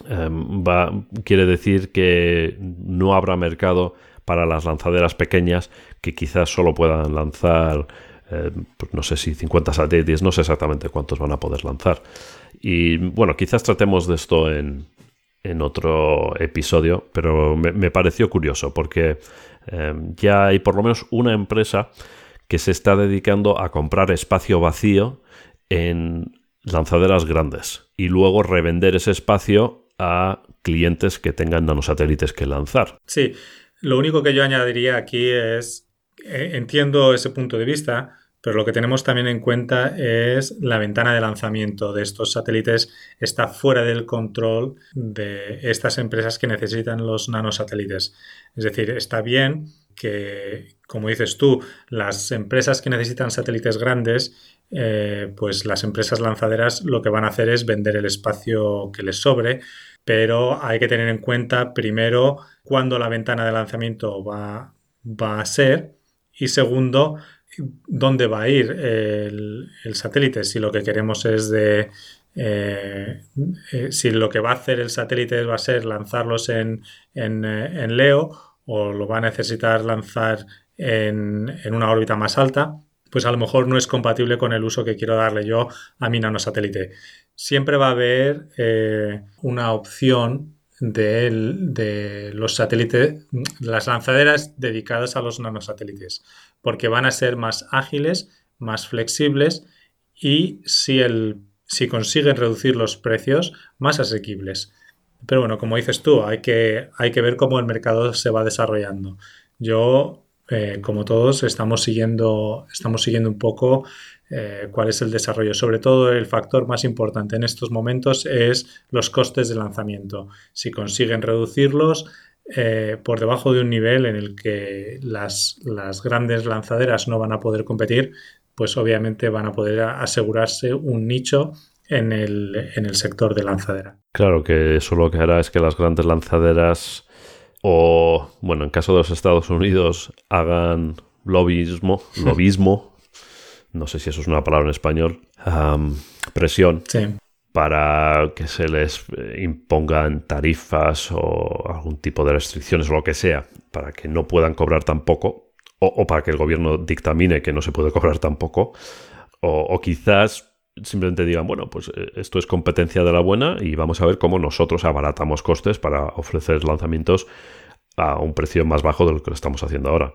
va, quiere decir que no habrá mercado para las lanzaderas pequeñas que quizás solo puedan lanzar, eh, pues no sé si 50 satélites, no sé exactamente cuántos van a poder lanzar. Y bueno, quizás tratemos de esto en, otro episodio, pero me, pareció curioso porque em, ya hay por lo menos una empresa que se está dedicando a comprar espacio vacío en lanzaderas grandes y luego revender ese espacio a clientes que tengan nanosatélites que lanzar. Sí, lo único que yo añadiría aquí es, eh, entiendo ese punto de vista, pero lo que tenemos también en cuenta es la ventana de lanzamiento de estos satélites está fuera del control de estas empresas que necesitan los nanosatélites. Es decir, está bien que, como dices tú, las empresas que necesitan satélites grandes eh, pues las empresas lanzaderas lo que van a hacer es vender el espacio que les sobre, pero hay que tener en cuenta primero cuándo la ventana de lanzamiento va, va a ser y segundo, dónde va a ir el, satélite. Si lo que queremos es de... Eh, eh, si lo que va a hacer el satélite va a ser lanzarlos en, en, Leo o lo va a necesitar lanzar en, en una órbita más alta, pues a lo mejor no es compatible con el uso que quiero darle yo a mi nanosatélite. Siempre va a haber eh, una opción de, los satélites, las lanzaderas dedicadas a los nanosatélites, porque van a ser más ágiles, más flexibles y si, el, si consiguen reducir los precios, más asequibles. Pero bueno, como dices tú, hay que, hay que ver cómo el mercado se va desarrollando. Yo eh, como todos, estamos siguiendo, estamos siguiendo un poco eh, cuál es el desarrollo. Sobre todo, el factor más importante en estos momentos es los costes de lanzamiento. Si consiguen reducirlos eh, por debajo de un nivel en el que las, las grandes lanzaderas no van a poder competir, pues obviamente van a poder asegurarse un nicho en el, en el sector de lanzadera. Claro que eso lo que hará es que las grandes lanzaderas o, bueno, en caso de los Estados Unidos, hagan lobbyismo, lobismo, no sé si eso es una palabra en español, presión para que se les eh, impongan tarifas o algún tipo de restricciones o lo que sea, para que no puedan cobrar tampoco, o, o para que el gobierno dictamine que no se puede cobrar tampoco, o, o quizás simplemente digan, bueno, pues eh, esto es competencia de la buena y vamos a ver cómo nosotros abaratamos costes para ofrecer lanzamientos a un precio más bajo de lo que lo estamos haciendo ahora.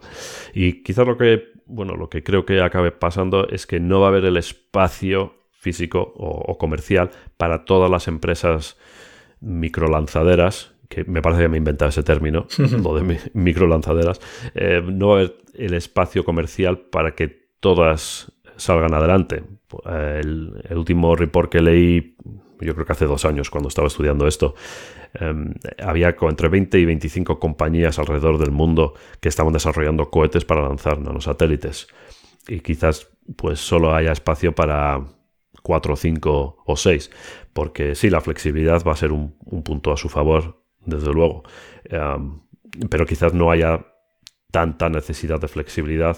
Y quizás lo que, bueno, lo que creo que acabe pasando es que no va a haber el espacio físico o, comercial para todas las empresas microlanzaderas, que me parece que me he inventado ese término, lo de microlanzaderas, eh, no va a haber el espacio comercial para que todas salgan adelante. El, último report que leí, yo creo que hace dos años cuando estaba estudiando esto, em, había entre 20 y 25 compañías alrededor del mundo que estaban desarrollando cohetes para lanzar nanosatélites. Y quizás pues solo haya espacio para 4, 5 o 6. Porque sí, la flexibilidad va a ser un, punto a su favor, desde luego. Em, pero quizás no haya tanta necesidad de flexibilidad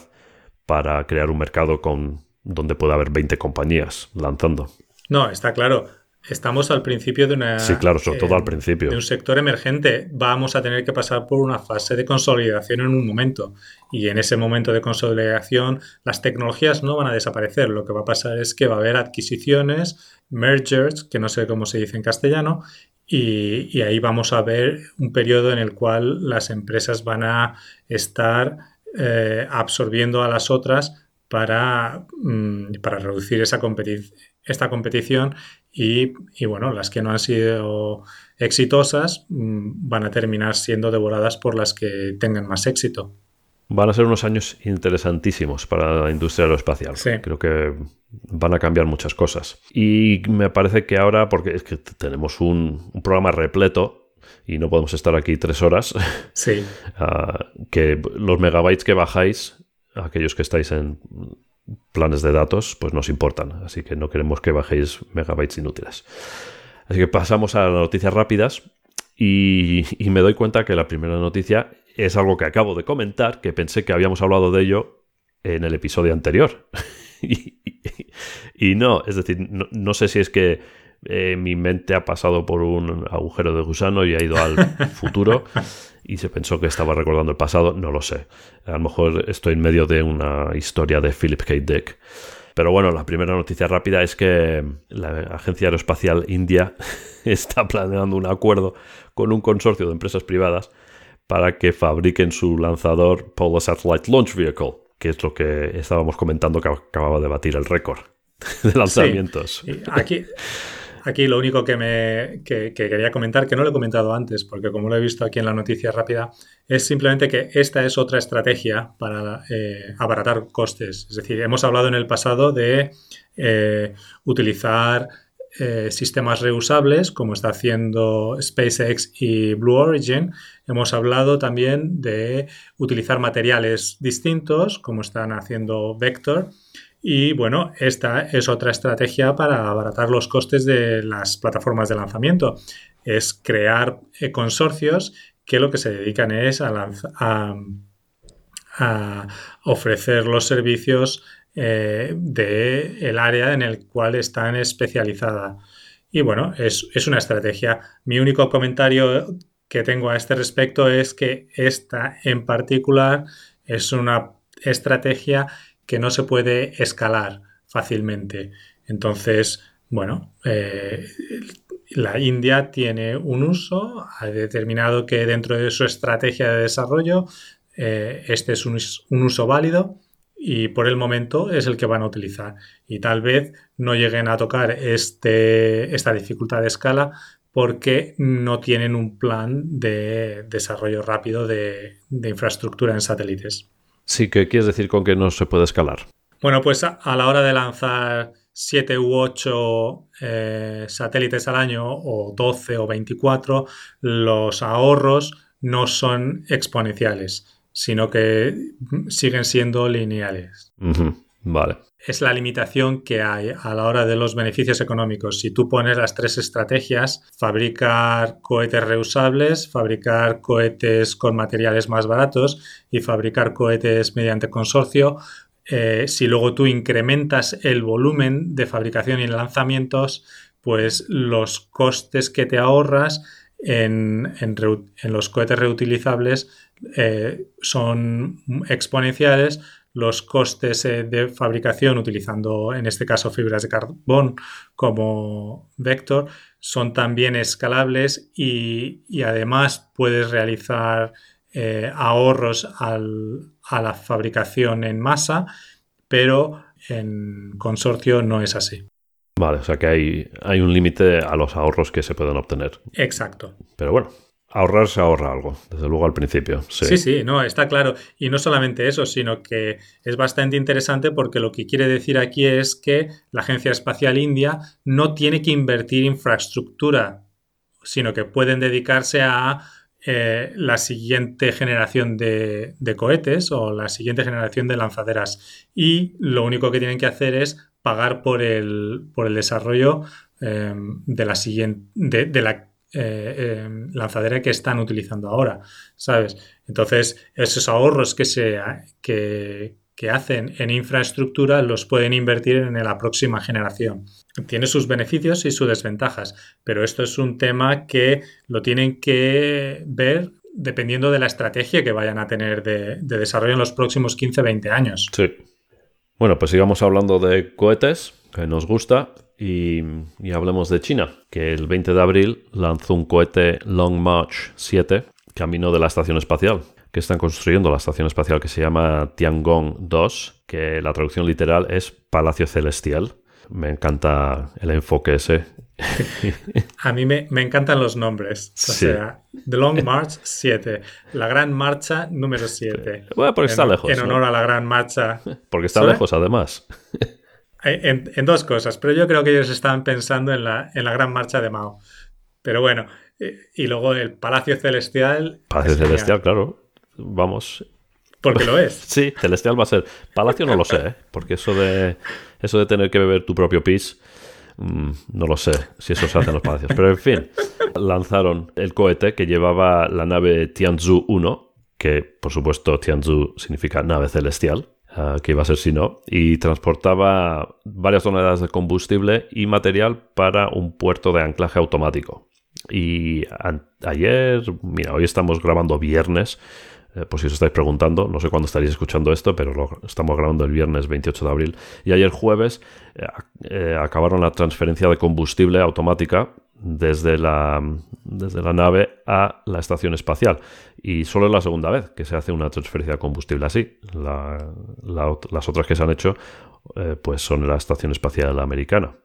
para crear un mercado con donde puede haber 20 compañías lanzando. No, está claro. Estamos al principio de una. Sí, claro, sobre todo al eh, principio. De un sector emergente. Vamos a tener que pasar por una fase de consolidación en un momento. Y en ese momento de consolidación, las tecnologías no van a desaparecer. Lo que va a pasar es que va a haber adquisiciones, mergers, que no sé cómo se dice en castellano, y, ahí vamos a ver un periodo en el cual las empresas van a estar eh, absorbiendo a las otras para, mm, para reducir esa esta competición y, bueno, las que no han sido exitosas mm, van a terminar siendo devoradas por las que tengan más éxito. Van a ser unos años interesantísimos para la industria aeroespacial. Creo que van a cambiar muchas cosas. Y me parece que ahora, porque es que tenemos un, programa repleto y no podemos estar aquí tres horas, sí. Ah, que los megabytes que bajáis aquellos que estáis en planes de datos, pues nos importan. Así que no queremos que bajéis megabytes inútiles. Así que pasamos a las noticias rápidas y, me doy cuenta que la primera noticia es algo que acabo de comentar, que pensé que habíamos hablado de ello en el episodio anterior. y, no, es decir, no, sé si es que eh, mi mente ha pasado por un agujero de gusano y ha ido al futuro y se pensó que estaba recordando el pasado, no lo sé. A lo mejor estoy en medio de una historia de Philip K. Dick. Pero bueno, la primera noticia rápida es que la Agencia Aeroespacial India está planeando un acuerdo con un consorcio de empresas privadas para que fabriquen su lanzador Polar Satellite Launch Vehicle, que es lo que estábamos comentando que acababa de batir el récord de lanzamientos. Aquí, Aquí lo único que, me, quería comentar, que no lo he comentado antes, porque como lo he visto aquí en la noticia rápida, es simplemente que esta es otra estrategia para eh, abaratar costes. Es decir, hemos hablado en el pasado de eh, utilizar eh, sistemas reusables, como está haciendo SpaceX y Blue Origin. Hemos hablado también de utilizar materiales distintos, como están haciendo Vector. Y bueno, esta es otra estrategia para abaratar los costes de las plataformas de lanzamiento. Es crear eh, consorcios que lo que se dedican es a, a, ofrecer los servicios eh, del área en el cual están especializada. Y bueno, es, es una estrategia. Mi único comentario que tengo a este respecto es que esta en particular es una estrategia que no se puede escalar fácilmente. Entonces, bueno, eh, la India tiene un uso, ha determinado que dentro de su estrategia de desarrollo eh, este es un, uso válido y por el momento es el que van a utilizar. Y tal vez no lleguen a tocar este, esta dificultad de escala porque no tienen un plan de desarrollo rápido de infraestructura en satélites. Sí, ¿qué quieres decir con que no se puede escalar? Bueno, pues a, la hora de lanzar 7 u 8 eh, satélites al año, o 12 o 24, los ahorros no son exponenciales, sino que siguen siendo lineales. Vale es la limitación que hay a la hora de los beneficios económicos. Si tú pones las tres estrategias, fabricar cohetes reusables, fabricar cohetes con materiales más baratos y fabricar cohetes mediante consorcio, eh, si luego tú incrementas el volumen de fabricación y lanzamientos, pues los costes que te ahorras en, los cohetes reutilizables eh, son exponenciales, los costes eh, de fabricación utilizando en este caso fibras de carbón como vector son también escalables y, además puedes realizar eh, ahorros a la fabricación en masa, pero en consorcio no es así. Vale, o sea que hay, hay un límite a los ahorros que se pueden obtener. Exacto. Pero bueno, ahorrar se ahorra algo, desde luego al principio. Sí. sí. no, está claro. Y no solamente eso, sino que es bastante interesante porque lo que quiere decir aquí es que la Agencia Espacial India no tiene que invertir infraestructura, sino que pueden dedicarse a eh, la siguiente generación de, cohetes o la siguiente generación de lanzaderas. Y lo único que tienen que hacer es pagar por el, por el desarrollo eh, de la siguiente, de la eh, em, lanzadera que están utilizando ahora, ¿sabes? Entonces, esos ahorros que, se, que, hacen en infraestructura los pueden invertir en la próxima generación. Tiene sus beneficios y sus desventajas, pero esto es un tema que lo tienen que ver dependiendo de la estrategia que vayan a tener de, de desarrollo en los próximos 15-20 años. Sí. Bueno, pues sigamos hablando de cohetes, que nos gusta. Y, hablemos de China, que el 20 de abril lanzó un cohete Long March 7 camino de la estación espacial, que están construyendo la estación espacial que se llama Tiangong 2, que la traducción literal es Palacio Celestial. Me encanta el enfoque ese. A mí me, encantan los nombres. O sea, The Long March 7, la Gran Marcha número 7. Bueno, porque está lejos. En honor a la Gran Marcha. Porque está lejos, además. En, dos cosas, pero yo creo que ellos estaban pensando en la, en la gran marcha de Mao. Pero bueno, eh, y luego el Palacio Celestial. Palacio Celestial, claro. Vamos. Porque lo es. sí, Celestial va a ser. Palacio no lo sé, ¿eh? porque eso de, eso de tener que beber tu propio pis, mm, no lo sé si eso se hace en los palacios. Pero en fin, lanzaron el cohete que llevaba la nave Tianzhu 1, que por supuesto Tianzhu significa nave celestial. Ah, que iba a ser si no, y transportaba varias toneladas de combustible y material para un puerto de anclaje automático. Y ayer, mira, hoy estamos grabando viernes, eh, por si os estáis preguntando, no sé cuándo estaréis escuchando esto, pero lo estamos grabando el viernes 28 de abril. Y ayer jueves eh, eh, acabaron la transferencia de combustible automática desde la, desde la nave a la estación espacial. Y solo es la segunda vez que se hace una transferencia de combustible así. las otras que se han hecho eh, pues son la estación espacial americana.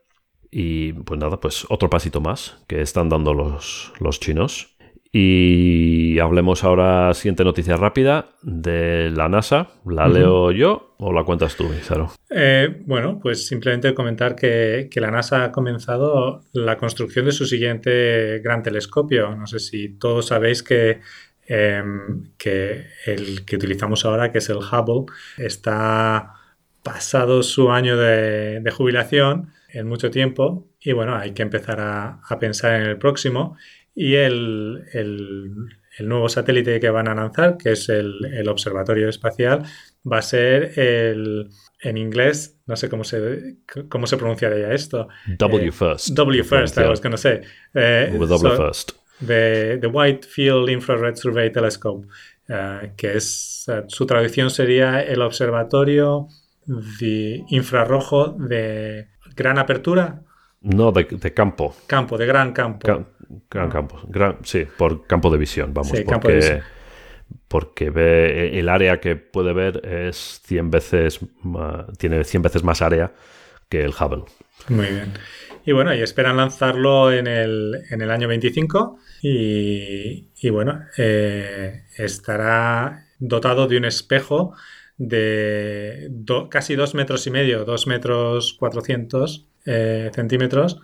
Y pues nada, pues otro pasito más que están dando los, los chinos. Y hablemos ahora, siguiente noticia rápida, de la NASA. ¿La leo yo o la cuentas tú, Isaro? Eh, bueno, pues simplemente comentar que, la NASA ha comenzado la construcción de su siguiente gran telescopio. No sé si todos sabéis que, em, que el que utilizamos ahora, que es el Hubble, está pasado su año de, jubilación en mucho tiempo y bueno, hay que empezar a, a pensar en el próximo y el, nuevo satélite que van a lanzar, que es el, Observatorio Espacial, va a ser el, en inglés, no sé cómo se, cómo se pronunciaría esto. W First. W First, I was going to say. Eh, w First. The, the Wide Field Infrared Survey Telescope, eh, que es, su traducción sería el observatorio de infrarrojo de gran apertura. No, de, campo. Campo, de gran campo. Gran campo, gran, sí, por campo de visión, vamos, porque, porque ve el área que puede ver es 100 veces, tiene 100 veces más área que el Hubble. Muy bien. Y bueno, y esperan lanzarlo en el, en el año 25 y, y bueno, eh, estará dotado de un espejo de casi 2 metros y medio, 2 metros 400 eh, centímetros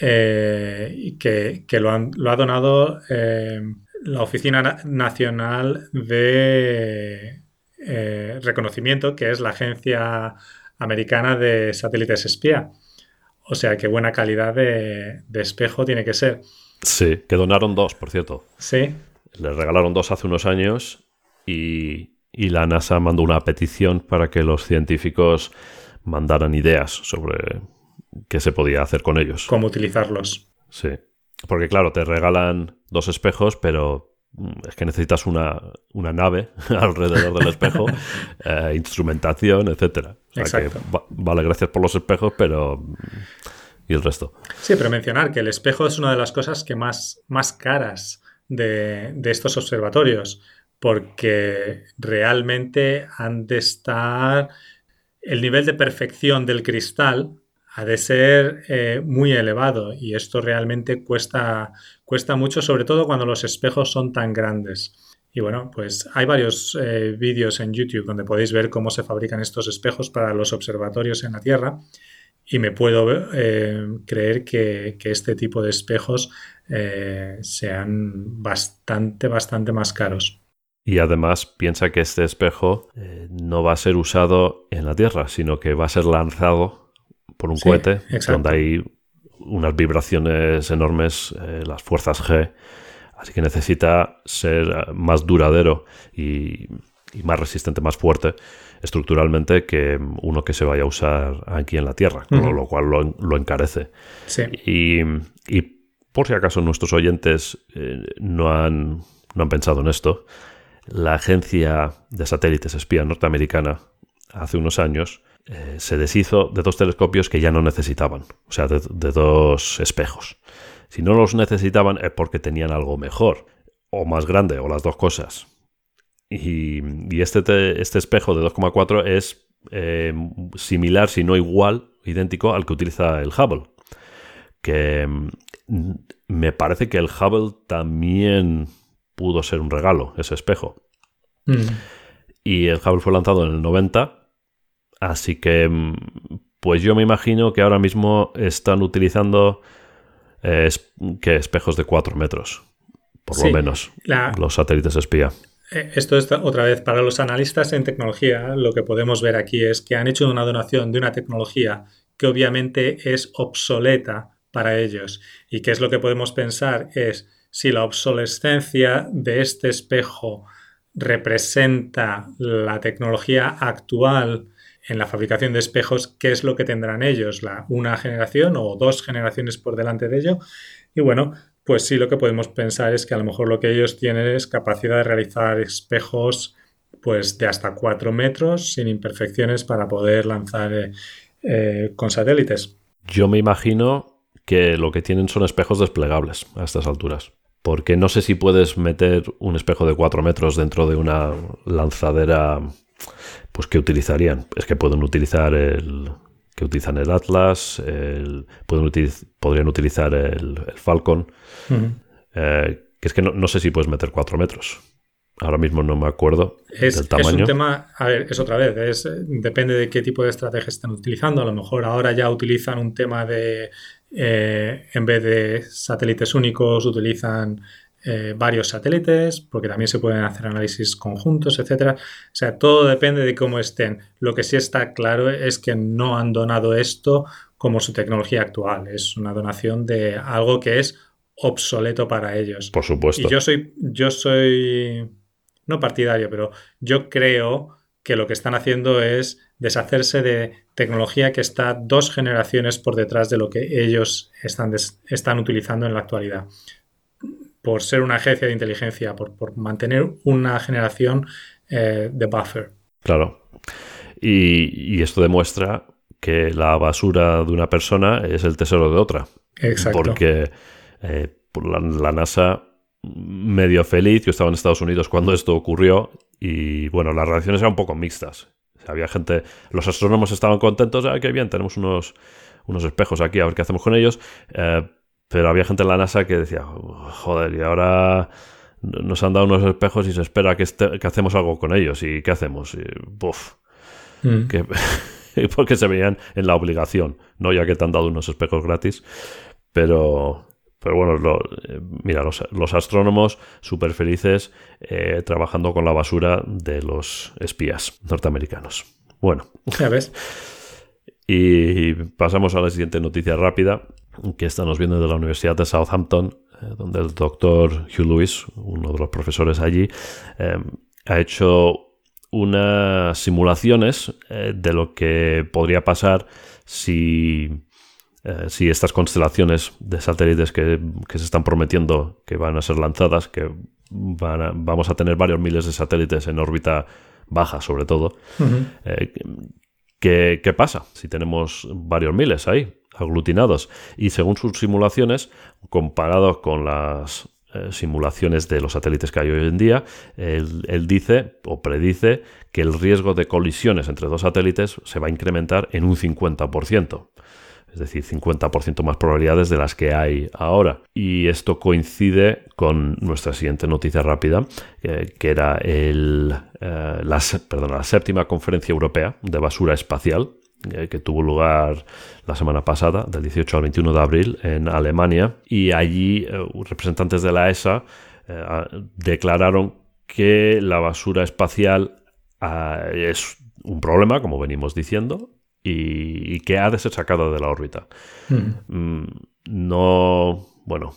eh, que, lo, ha donado eh, la Oficina Nacional de eh, Reconocimiento, que es la Agencia Americana de Satélites Espía. O sea, qué buena calidad de, espejo tiene que ser. Sí, que donaron dos, por cierto. Sí. Les regalaron dos hace unos años y, y la NASA mandó una petición para que los científicos mandaran ideas sobre qué se podía hacer con ellos. Cómo utilizarlos. Sí. Porque claro, te regalan dos espejos, pero mm, es que necesitas una, nave alrededor del espejo, eh, instrumentación, etcétera. Exacto. vale, gracias por los espejos, pero y el resto. Sí, pero mencionar que el espejo es una de las cosas que más, más caras de, de estos observatorios, porque realmente han de estar el nivel de perfección del cristal ha de ser eh, muy elevado y esto realmente cuesta, cuesta mucho, sobre todo cuando los espejos son tan grandes. Y bueno, pues hay varios eh, vídeos en YouTube donde podéis ver cómo se fabrican estos espejos para los observatorios en la Tierra y me puedo eh, creer que, que, este tipo de espejos sean bastante, bastante más caros. Y además piensa que este espejo no va a ser usado en la Tierra, sino que va a ser lanzado por un cohete donde hay unas vibraciones enormes, eh, las fuerzas G. Así que necesita ser eh, más duradero y, más resistente, más fuerte estructuralmente que uno que se vaya a usar aquí en la Tierra, con lo cual lo, encarece. Y, y, por si acaso nuestros oyentes no, han, no han pensado en esto, la agencia de satélites espía norteamericana hace unos años eh, se deshizo de dos telescopios que ya no necesitaban, o sea, de, dos espejos. Si no los necesitaban es porque tenían algo mejor, o más grande, o las dos cosas. Y, este, este, espejo de 2,4 es eh, similar, si no igual, idéntico al que utiliza el Hubble. Que mm, me parece que el Hubble también pudo ser un regalo, ese espejo. Mm. Y el Hubble fue lanzado en el 90, así que mm, pues yo me imagino que ahora mismo están utilizando eh, que espejos de 4 metros, por lo menos, los satélites espía. Eh, esto es otra vez para los analistas en tecnología. Lo que podemos ver aquí es que han hecho una donación de una tecnología que obviamente es obsoleta para ellos. ¿Y qué es lo que podemos pensar? Es si la obsolescencia de este espejo representa la tecnología actual en la fabricación de espejos, ¿qué es lo que tendrán ellos? ¿La, ¿Una generación o dos generaciones por delante de ello? Y bueno, pues sí, lo que podemos pensar es que a lo mejor lo que ellos tienen es capacidad de realizar espejos pues de hasta 4 metros sin imperfecciones para poder lanzar eh, eh, con satélites. Yo me imagino que lo que tienen son espejos desplegables a estas alturas porque no sé si puedes meter un espejo de 4 metros dentro de una lanzadera, pues que utilizarían. Es que pueden utilizar el que utilizan el Atlas, pueden podrían utilizar el, Falcon, eh, que es que no, sé si puedes meter 4 metros. Ahora mismo no me acuerdo del tamaño. Es un tema, a ver, es otra vez, depende de qué tipo de estrategia están utilizando. A lo mejor ahora ya utilizan un tema de eh, en vez de satélites únicos, utilizan eh, varios satélites, porque también se pueden hacer análisis conjuntos, etc. O sea, todo depende de cómo estén. Lo que sí está claro es que no han donado esto como su tecnología actual. Es una donación de algo que es obsoleto para ellos. Por supuesto. Y yo soy, yo soy, no partidario, pero yo creo que lo que están haciendo es deshacerse de tecnología que está dos generaciones por detrás de lo que ellos están, están utilizando en la actualidad. Por ser una agencia de inteligencia, por, mantener una generación eh, de buffer. Claro. Y, esto demuestra que la basura de una persona es el tesoro de otra. Exacto. Porque eh, la, la NASA medio feliz, yo estaba en Estados Unidos cuando esto ocurrió y bueno, las reacciones eran un poco mixtas. Había gente, los astrónomos estaban contentos, ah, qué bien, tenemos unos, unos espejos aquí, a ver qué hacemos con ellos. Eh, pero había gente en la NASA que decía, joder, y ahora nos han dado unos espejos y se espera que, este, que hacemos algo con ellos. ¿Y qué hacemos? Y, buf, mm. porque se veían en la obligación, no ya que te han dado unos espejos gratis, pero, pero bueno, eh, mira, los, astrónomos súper felices eh, trabajando con la basura de los espías norteamericanos. Bueno. Ya ves. Y pasamos a la siguiente noticia rápida, que estamos viendo de la Universidad de Southampton, eh, donde el doctor Hugh Lewis, uno de los profesores allí, ha hecho unas simulaciones eh, de lo que podría pasar si, eh, si estas constelaciones de satélites que, se están prometiendo que van a ser lanzadas, que vamos a tener varios miles de satélites en órbita baja sobre todo, eh, ¿qué, pasa si tenemos varios miles ahí aglutinados? Y según sus simulaciones, comparados con las eh, simulaciones de los satélites que hay hoy en día, él, dice o predice que el riesgo de colisiones entre dos satélites se va a incrementar en un 50%. Es decir, 50% más probabilidades de las que hay ahora. Y esto coincide con nuestra siguiente noticia rápida, eh, que era el, eh, la, la séptima conferencia europea de basura espacial, eh, que tuvo lugar la semana pasada, del 18 al 21 de abril, en Alemania, y allí eh, representantes de la ESA eh, declararon que la basura espacial ah, es un problema, como venimos diciendo, y, que ha de ser sacada de la órbita. Hmm. Mm, no, bueno,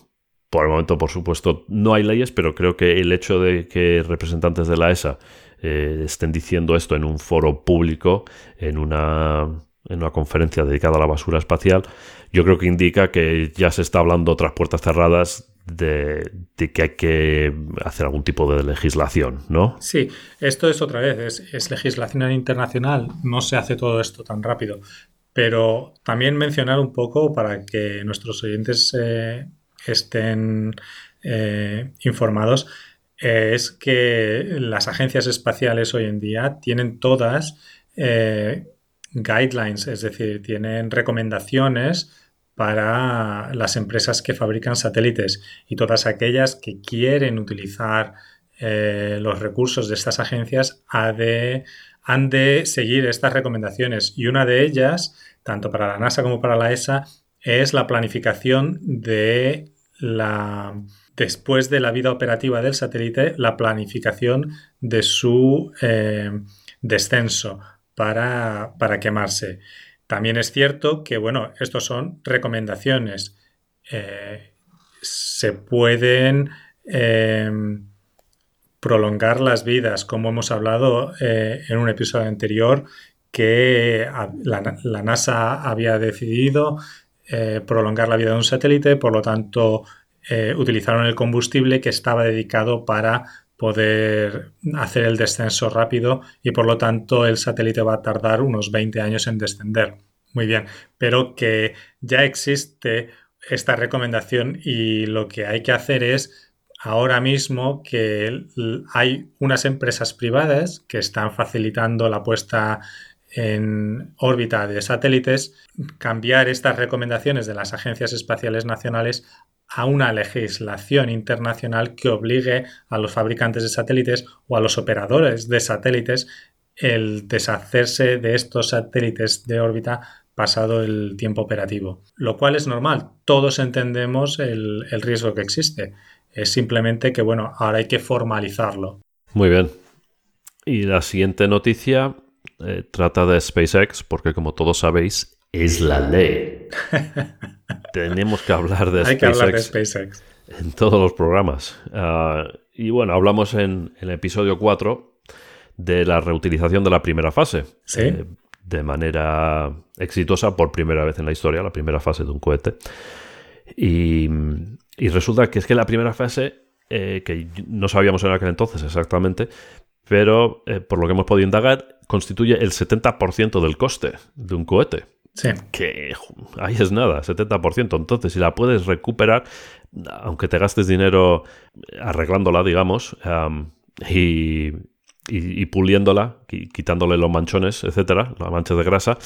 por el momento, por supuesto, no hay leyes, pero creo que el hecho de que representantes de la ESA eh, estén diciendo esto en un foro público, en una, en una conferencia dedicada a la basura espacial, yo creo que indica que ya se está hablando tras puertas cerradas de, que hay que hacer algún tipo de legislación, ¿no? Sí, esto es otra vez, es, legislación internacional, no se hace todo esto tan rápido. Pero también mencionar un poco para que nuestros oyentes eh, estén eh, informados es que las agencias espaciales hoy en día tienen todas eh, guidelines, es decir, tienen recomendaciones para las empresas que fabrican satélites y todas aquellas que quieren utilizar eh, los recursos de estas agencias han de seguir estas recomendaciones. Y una de ellas, tanto para la NASA como para la ESA, es la planificación de la después de la vida operativa del satélite, la planificación de su eh, descenso para, quemarse. También es cierto que, bueno, estos son recomendaciones. Eh, se pueden em, prolongar las vidas, como hemos hablado eh, en un episodio anterior, que la, NASA había decidido prolongar la vida de un satélite, por lo tanto eh, utilizaron el combustible que estaba dedicado para poder hacer el descenso rápido y por lo tanto el satélite va a tardar unos 20 años en descender. Muy bien, pero que ya existe esta recomendación y lo que hay que hacer es ahora mismo que hay unas empresas privadas que están facilitando la puesta en órbita de satélites, cambiar estas recomendaciones de las agencias espaciales nacionales a una legislación internacional que obligue a los fabricantes de satélites o a los operadores de satélites el deshacerse de estos satélites de órbita pasado el tiempo operativo. Lo cual es normal, todos entendemos el, riesgo que existe. Es simplemente que, bueno, ahora hay que formalizarlo. Muy bien. Y la siguiente noticia eh, trata de SpaceX, porque como todos sabéis, es la ley. Tenemos que hablar de, SpaceX, en todos los programas. Ah, y bueno, hablamos en, el episodio 4 de la reutilización de la primera fase. Eh, de manera exitosa por primera vez en la historia, la primera fase de un cohete. Y, resulta que es que la primera fase, eh, que no sabíamos en aquel entonces exactamente, pero eh, por lo que hemos podido indagar, constituye el 70% del coste de un cohete. Que ahí es nada, 70%. Entonces, si la puedes recuperar, aunque te gastes dinero arreglándola, digamos, y, puliéndola, quitándole los manchones, etcétera, las manchas de grasa,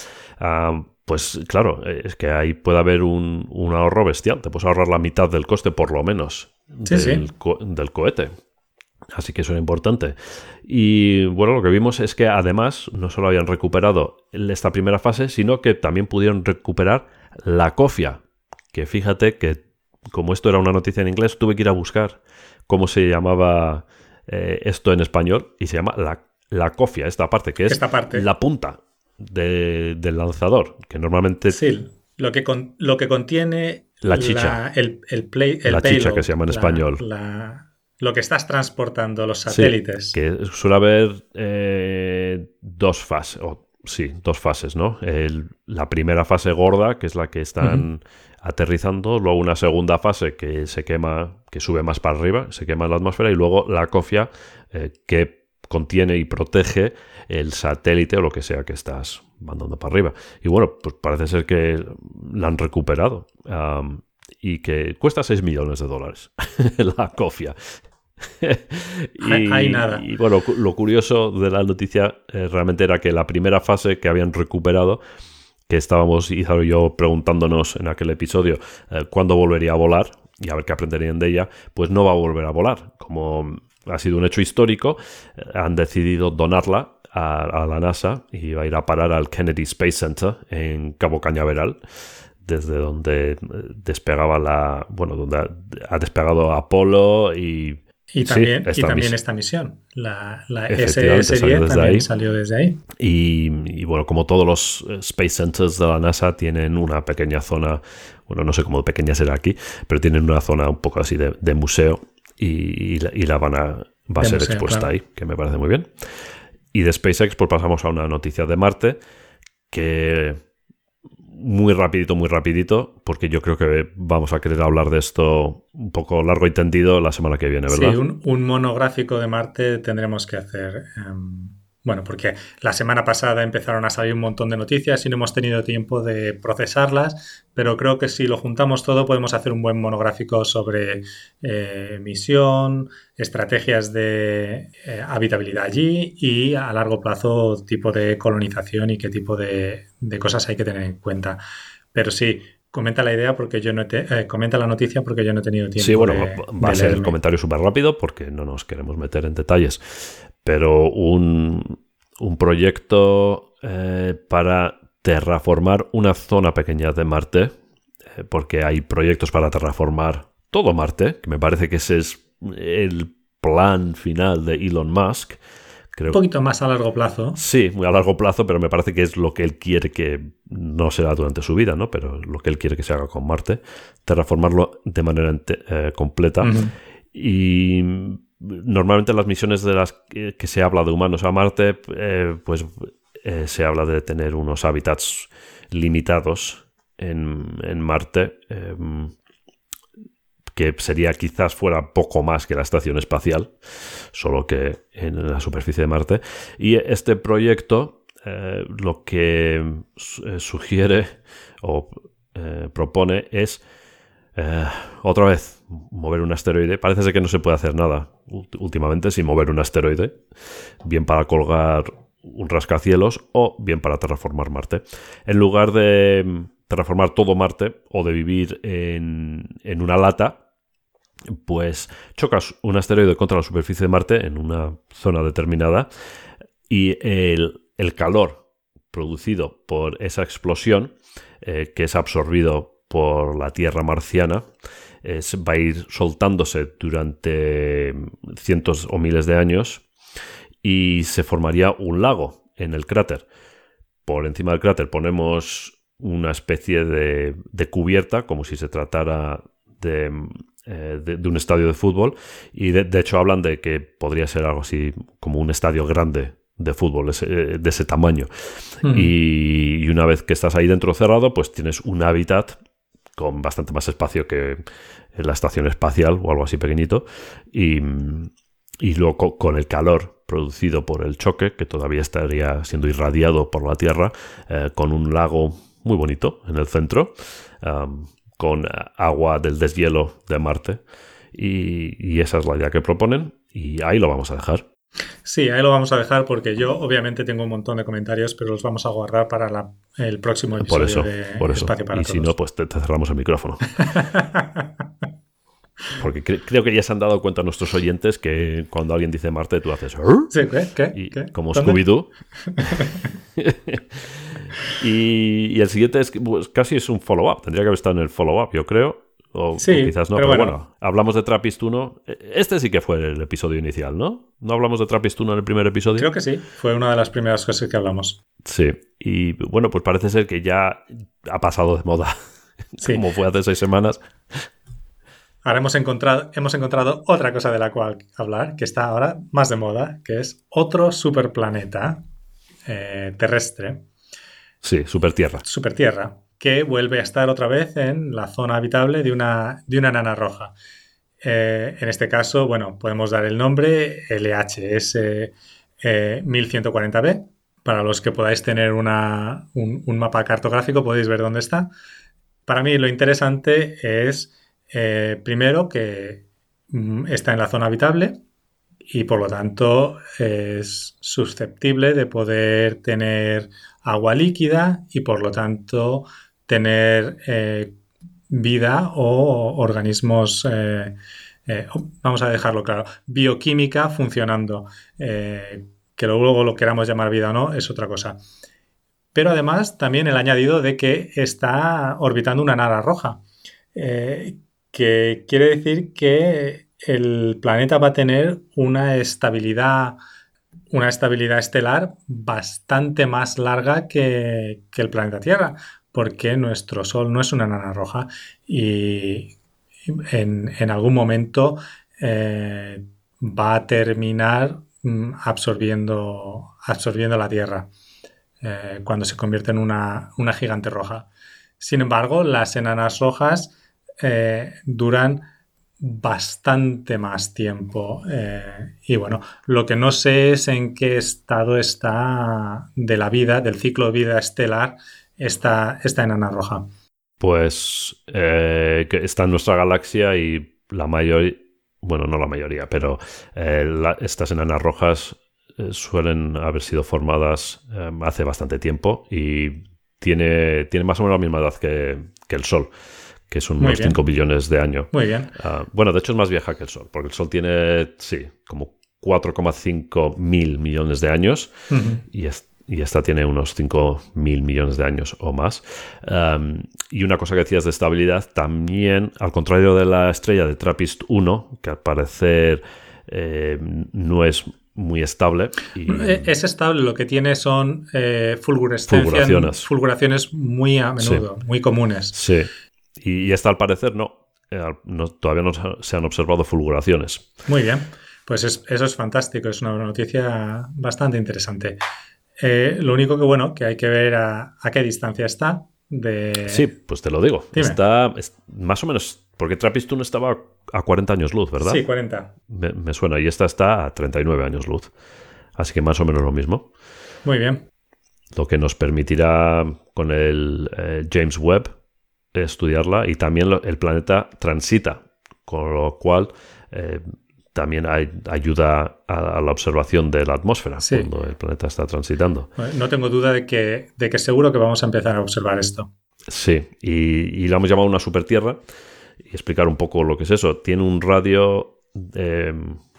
pues claro, es que ahí puede haber un, ahorro bestial. Te puedes ahorrar la mitad del coste, por lo menos, del cohete. Así que eso es importante. Y bueno, lo que vimos es que además no solo habían recuperado esta primera fase, sino que también pudieron recuperar la cofia. Que fíjate que como esto era una noticia en inglés, tuve que ir a buscar cómo se llamaba eh, esto en español y se llama la, cofia, esta parte, que es la punta del lanzador, que normalmente... Sí, lo que, lo que contiene... La chicha. el, play, la chicha que se llama en español lo que estás transportando, los satélites. que suele haber eh, dos fases, o sí, dos fases, ¿no? la primera fase gorda, que es la que están aterrizando, luego una segunda fase que se quema, que sube más para arriba, se quema en la atmósfera, y luego la cofia eh, que contiene y protege el satélite o lo que sea que estás mandando para arriba. Y bueno, pues parece ser que la han recuperado y que cuesta 6 millones de dólares la cofia. y, nada. y, bueno, lo curioso de la noticia eh, realmente era que la primera fase que habían recuperado que estábamos y yo preguntándonos en aquel episodio eh, cuándo volvería a volar y a ver qué aprenderían de ella, pues no va a volver a volar. Como ha sido un hecho histórico, eh, han decidido donarla a, la NASA y va a ir a parar al Kennedy Space Center en Cabo Cañaveral desde donde despegaba la bueno donde ha, despegado Apolo y y también, esta, y también misión. esta misión, la, la SS-10 también salió desde ahí. Y, bueno, como todos los eh, Space Centers de la NASA tienen una pequeña zona, bueno, no sé cómo pequeña será aquí, pero tienen una zona un poco así de, museo y, la, van a, va a ser expuesta ahí, que me parece muy bien. Y de SpaceX, pues pasamos a una noticia de Marte que muy rapidito, muy rapidito, porque yo creo que vamos a querer hablar de esto un poco largo y tendido la semana que viene, ¿verdad? Sí, un, monográfico de Marte tendremos que hacer. Em, bueno, porque la semana pasada empezaron a salir un montón de noticias y no hemos tenido tiempo de procesarlas, pero creo que si lo juntamos todo podemos hacer un buen monográfico sobre eh, misión, estrategias de eh, habitabilidad allí y a largo plazo tipo de colonización y qué tipo de, cosas hay que tener en cuenta. Pero sí, comenta la idea porque yo no te, eh, comenta la noticia porque yo no he tenido tiempo. Sí, bueno, va a ser el comentario súper rápido porque no nos queremos meter en detalles pero un, proyecto eh, para terraformar una zona pequeña de Marte, eh, porque hay proyectos para terraformar todo Marte, que me parece que ese es el plan final de Elon Musk. un poquito más a largo plazo. Sí, muy a largo plazo, pero me parece que es lo que él quiere que no será durante su vida, ¿no? Pero lo que él quiere que se haga con Marte, terraformarlo de manera eh, completa. Y normalmente las misiones de las que, se habla de humanos a Marte, eh, pues eh, se habla de tener unos hábitats limitados en, Marte, em, que sería quizás fuera poco más que la estación espacial, solo que en la superficie de Marte. Y este proyecto eh, lo que sugiere o propone es otra vez mover un asteroide. Parece ser que no se puede hacer nada últimamente sin mover un asteroide, bien para colgar un rascacielos o bien para terraformar Marte. En lugar de mm, terraformar todo Marte o de vivir en, una lata, pues chocas un asteroide contra la superficie de Marte en una zona determinada y el, calor producido por esa explosión, eh, que es absorbido por la Tierra marciana, va a ir soltándose durante cientos o miles de años y se formaría un lago en el cráter. Por encima del cráter ponemos una especie de, cubierta, como si se tratara de, eh, un estadio de fútbol, y de, hecho hablan de que podría ser algo así como un estadio grande de fútbol de ese tamaño. Hmm. y, una vez que estás ahí dentro cerrado, pues tienes un hábitat con bastante más espacio que la estación espacial o algo así pequeñito. Y, luego con el calor producido por el choque, que todavía estaría siendo irradiado por la Tierra, eh, con un lago muy bonito en el centro, con agua del deshielo de Marte. Y, y esa es la idea que proponen y ahí lo vamos a dejar. Sí, ahí lo vamos a dejar porque yo obviamente tengo un montón de comentarios, pero los vamos a guardar para el próximo episodio por eso, de por eso. y si no, pues te, cerramos el micrófono. Porque creo que ya se han dado cuenta nuestros oyentes que cuando alguien dice Marte, tú haces... Sí, ¿qué? ¿Qué? como Scooby-Doo. y, el siguiente es pues, casi es un follow-up. Tendría que haber estado en el follow-up, yo creo. O, sí, quizás no, pero, bueno. hablamos de Trappist 1. Este sí que fue el episodio inicial, ¿no? ¿No hablamos de Trappist 1 en el primer episodio? Creo que sí, fue una de las primeras cosas que hablamos. Sí, y bueno, pues parece ser que ya ha pasado de moda, como fue hace seis semanas. Ahora hemos encontrado, hemos encontrado otra cosa de la cual hablar, que está ahora más de moda, que es otro superplaneta eh, terrestre. Sí, supertierra. Supertierra, que vuelve a estar otra vez en la zona habitable de una, de una nana roja. Eh, en este caso, bueno, podemos dar el nombre LHS 1140b. Para los que podáis tener un, mapa cartográfico, podéis ver dónde está. Para mí lo interesante es, eh, primero, que mm, está en la zona habitable y por lo tanto es susceptible de poder tener agua líquida y por lo tanto tener eh, vida o organismos, eh, eh, vamos a dejarlo claro, bioquímica funcionando. que luego lo queramos llamar vida o no es otra cosa. Pero además también el añadido de que está orbitando una nara roja, que quiere decir que el planeta va a tener una estabilidad, una estabilidad estelar bastante más larga que, el planeta Tierra, porque nuestro Sol no es una nana roja y en, algún momento eh, va a terminar mm, absorbiendo, absorbiendo la Tierra eh, cuando se convierte en una, gigante roja. Sin embargo, las enanas rojas eh, duran bastante más tiempo. Y bueno, lo que no sé es en qué estado está de la vida, del ciclo de vida estelar, esta, esta enana roja. Pues eh, que está en nuestra galaxia y la mayoría, bueno, no la mayoría, pero eh, estas enanas rojas suelen haber sido formadas hace bastante tiempo y tiene, tiene más o menos la misma edad que, que el Sol que son unos 5 billones de años. Muy bien. Ah, bueno, de hecho es más vieja que el Sol, porque el Sol tiene, sí, como 4,5 mil millones de años y, esta tiene unos 5 mil millones de años o más. y una cosa que decías de estabilidad, también, al contrario de la estrella de Trappist 1, que al parecer eh, no es muy estable. Eh, es estable, lo que tiene son eh, fulguraciones. fulguraciones muy a menudo, muy comunes. Sí, y, esta al parecer eh, no, todavía no se han observado fulguraciones. Muy bien, pues eso es fantástico, es una noticia bastante interesante. Eh, lo único que bueno, que hay que ver a, qué distancia está de... Sí, pues te lo digo. Está más o menos, porque Trappist estaba a 40 años luz, ¿verdad? Sí, 40. Me, suena, y esta está a 39 años luz. Así que más o menos lo mismo. Muy bien. Lo que nos permitirá con el eh, James Webb estudiarla y también el planeta transita, con lo cual eh, también hay, ayuda a, la observación de la atmósfera cuando el planeta está transitando. No tengo duda de que, de que seguro que vamos a empezar a observar esto. Sí, y, y la hemos llamado una supertierra y explicar un poco lo que es eso. Tiene un radio,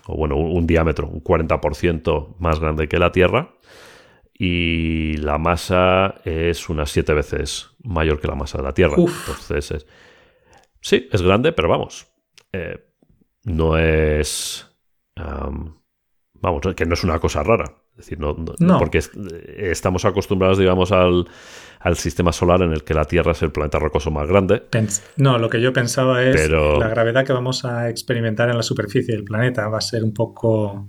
o bueno, un diámetro, un 40% más grande que la Tierra y la masa es unas siete veces mayor que la masa de la Tierra. Entonces, sí, es grande, pero vamos, eh, no es... vamos, que no es una cosa rara. Es decir, no, porque estamos acostumbrados, digamos, al, sistema solar en el que la Tierra es el planeta rocoso más grande. no, lo que yo pensaba es la gravedad que vamos a experimentar en la superficie del planeta va a ser un poco,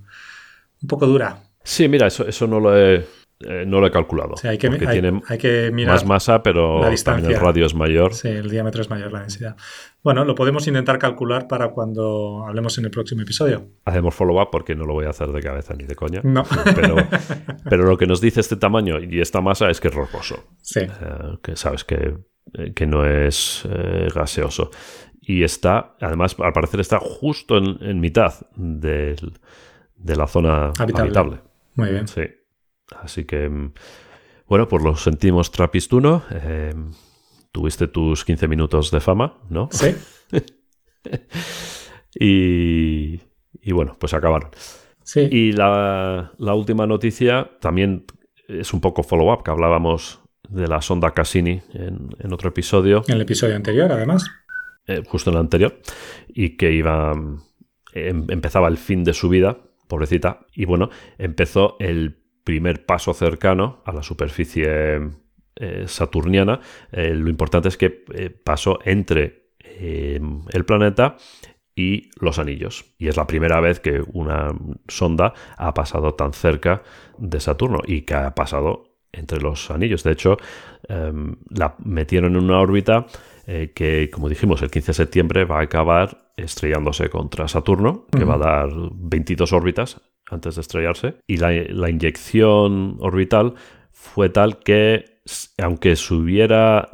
un poco dura. Sí, mira, eso, eso no lo he, eh, no lo he calculado. hay, que, tiene mirar más masa, pero también el radio es mayor. Sí, el diámetro es mayor, la densidad. Bueno, lo podemos intentar calcular para cuando hablemos en el próximo episodio. Hacemos follow-up porque no lo voy a hacer de cabeza ni de coña. No. Pero, lo que nos dice este tamaño y esta masa es que es rocoso. Sí. Eh, que sabes que, eh, que no es gaseoso. Y está, además, al parecer está justo en, mitad de la zona habitable. Muy bien. Sí. Así que, mm, bueno, pues lo sentimos Trapistuno. Eh, tuviste tus 15 minutos de fama, ¿no? Sí. y, bueno, pues acabaron. Sí. Y la, última noticia también es un poco follow-up, que hablábamos de la sonda Cassini en, otro episodio. En el episodio anterior, además. Eh, justo en el anterior. Y que iba. Em, empezaba el fin de su vida, pobrecita. Y bueno, empezó el primer paso cercano a la superficie eh, saturniana, eh, lo importante es que eh, pasó entre el planeta y los anillos. Y es la primera vez que una sonda ha pasado tan cerca de Saturno y que ha pasado entre los anillos. De hecho, em, la metieron en una órbita que, como dijimos, el 15 de septiembre va a acabar estrellándose contra Saturno, que va a dar 22 órbitas antes de estrellarse. Y la, inyección orbital fue tal que, aunque se hubiera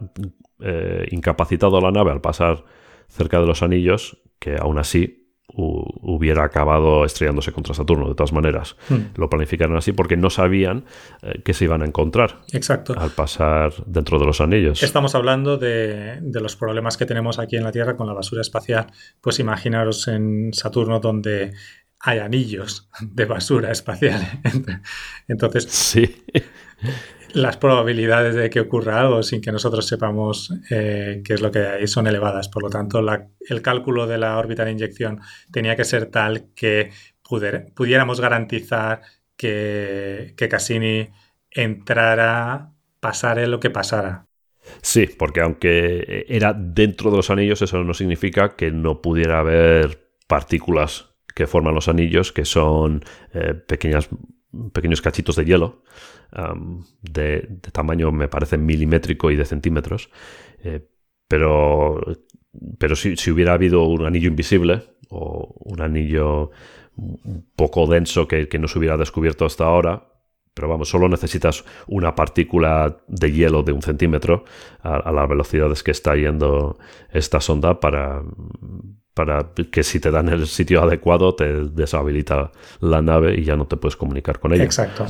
eh, incapacitado la nave al pasar cerca de los anillos, que aún así hubiera acabado estrellándose contra Saturno, de todas maneras. Hmm. Lo planificaron así porque no sabían eh, que se iban a encontrar Exacto. al pasar dentro de los anillos. Estamos hablando de, los problemas que tenemos aquí en la Tierra con la basura espacial. Pues imaginaros en Saturno donde hay anillos de basura espacial. Entonces, sí las probabilidades de que ocurra algo sin que nosotros sepamos eh, qué es lo que hay son elevadas. Por lo tanto, el cálculo de la órbita de inyección tenía que ser tal que pudiéramos garantizar que, que Cassini entrara, pasara lo que pasara. Sí, porque aunque era dentro de los anillos, eso no significa que no pudiera haber partículas que forman los anillos, que son eh, pequeñas, pequeños cachitos de hielo de, tamaño, me parece, milimétrico y de centímetros. Eh, pero pero si, hubiera habido un anillo invisible o un anillo poco denso que, no se hubiera descubierto hasta ahora, pero vamos, solo necesitas una partícula de hielo de un centímetro a, a las velocidades que está yendo esta sonda para, para que si te dan el sitio adecuado te deshabilita la nave y ya no te puedes comunicar con ella. Exacto.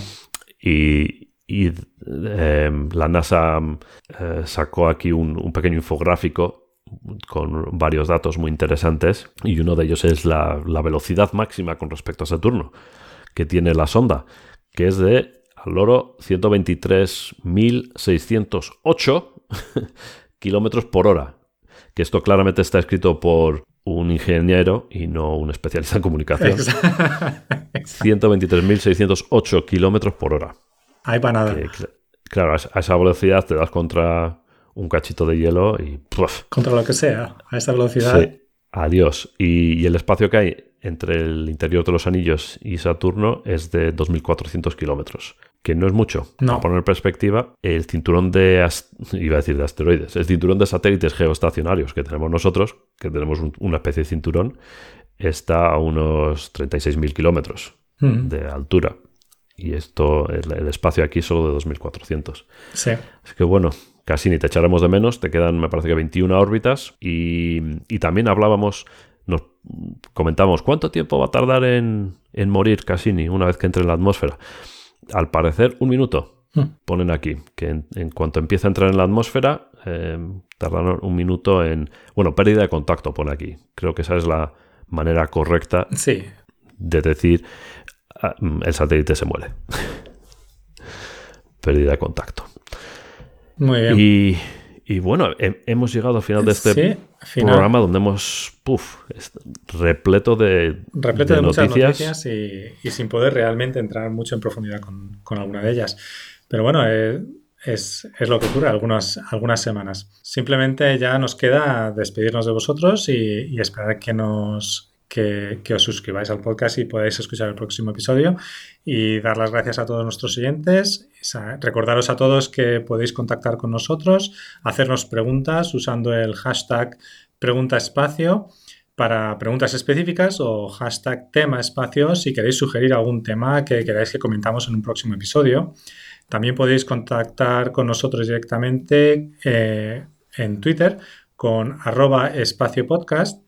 Y, em, la NASA eh, sacó aquí un, pequeño infográfico con varios datos muy interesantes y uno de ellos es la, velocidad máxima con respecto a Saturno que tiene la sonda, que es de al loro 123.608 kilómetros por hora. Que esto claramente está escrito por un ingeniero y no un especialista en comunicación. 123.608 kilómetros por hora. Hay para nada. claro, a esa velocidad te das contra un cachito de hielo y. Contra lo que sea, a esa velocidad. Sí. Adiós. Y, el espacio que hay entre el interior de los anillos y Saturno es de 2.400 kilómetros, que no es mucho. No. Para poner en perspectiva, el cinturón de, iba a decir de asteroides, el cinturón de satélites geoestacionarios que tenemos nosotros, que tenemos una especie de cinturón, está a unos 36.000 kilómetros mm. de altura. Y esto, el, espacio aquí solo de 2400. Sí. Así que bueno, casi ni te echaremos de menos. Te quedan, me parece que 21 órbitas. Y, también hablábamos, nos comentamos, ¿cuánto tiempo va a tardar en, morir Cassini una vez que entre en la atmósfera? Al parecer, un minuto. Hmm. Ponen aquí que en, cuanto empieza a entrar en la atmósfera, eh, tardarán un minuto en. Bueno, pérdida de contacto, pone aquí. Creo que esa es la manera correcta sí. de decir Ah, mm, el satélite se muere. Pérdida de contacto. Muy bien. Y, bueno, hemos llegado al final de este programa donde hemos repleto de, repleto de, muchas noticias, y, sin poder realmente entrar mucho en profundidad con, alguna de ellas. Pero bueno, eh, es, lo que ocurre algunas, algunas semanas. Simplemente ya nos queda despedirnos de vosotros y esperar que nos que, os suscribáis al podcast y podáis escuchar el próximo episodio y dar las gracias a todos nuestros oyentes. Recordaros a todos que podéis contactar con nosotros, hacernos preguntas usando el hashtag pregunta espacio para preguntas específicas o hashtag tema espacio si queréis sugerir algún tema que queráis que comentamos en un próximo episodio. También podéis contactar con nosotros directamente eh, en Twitter con arroba espacio podcast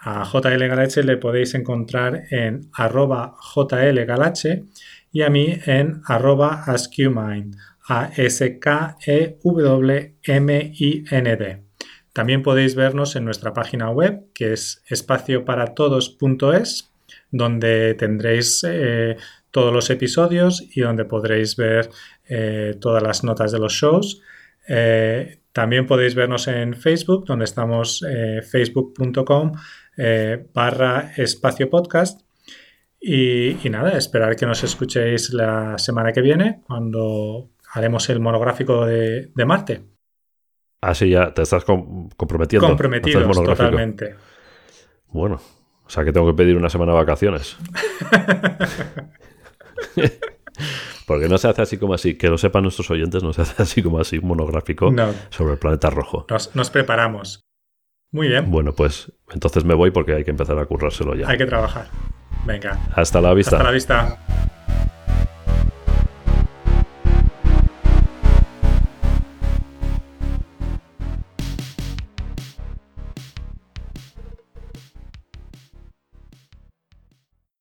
a JL Galache le podéis encontrar en arroba JL Galache y a mí en arroba AskUmind, a s k e w m i n d También podéis vernos en nuestra página web que es espacioparatodos.es donde tendréis eh, todos los episodios y donde podréis ver eh, todas las notas de los shows. Eh, también podéis vernos en Facebook, donde estamos facebook.com eh, barra espacio podcast. Y, nada, esperar que nos escuchéis la semana que viene cuando haremos el monográfico de, Marte. Así ya te estás comprometiendo. Comprometidos, totalmente. Bueno, O sea que tengo que pedir una semana de vacaciones. Porque no se hace así como así, que lo sepan nuestros oyentes, no se hace así como así un monográfico sobre el planeta rojo. Nos, preparamos. Muy bien. Bueno, pues entonces me voy porque hay que empezar a currárselo ya. Hay que trabajar. Venga. Hasta la vista. Hasta la vista.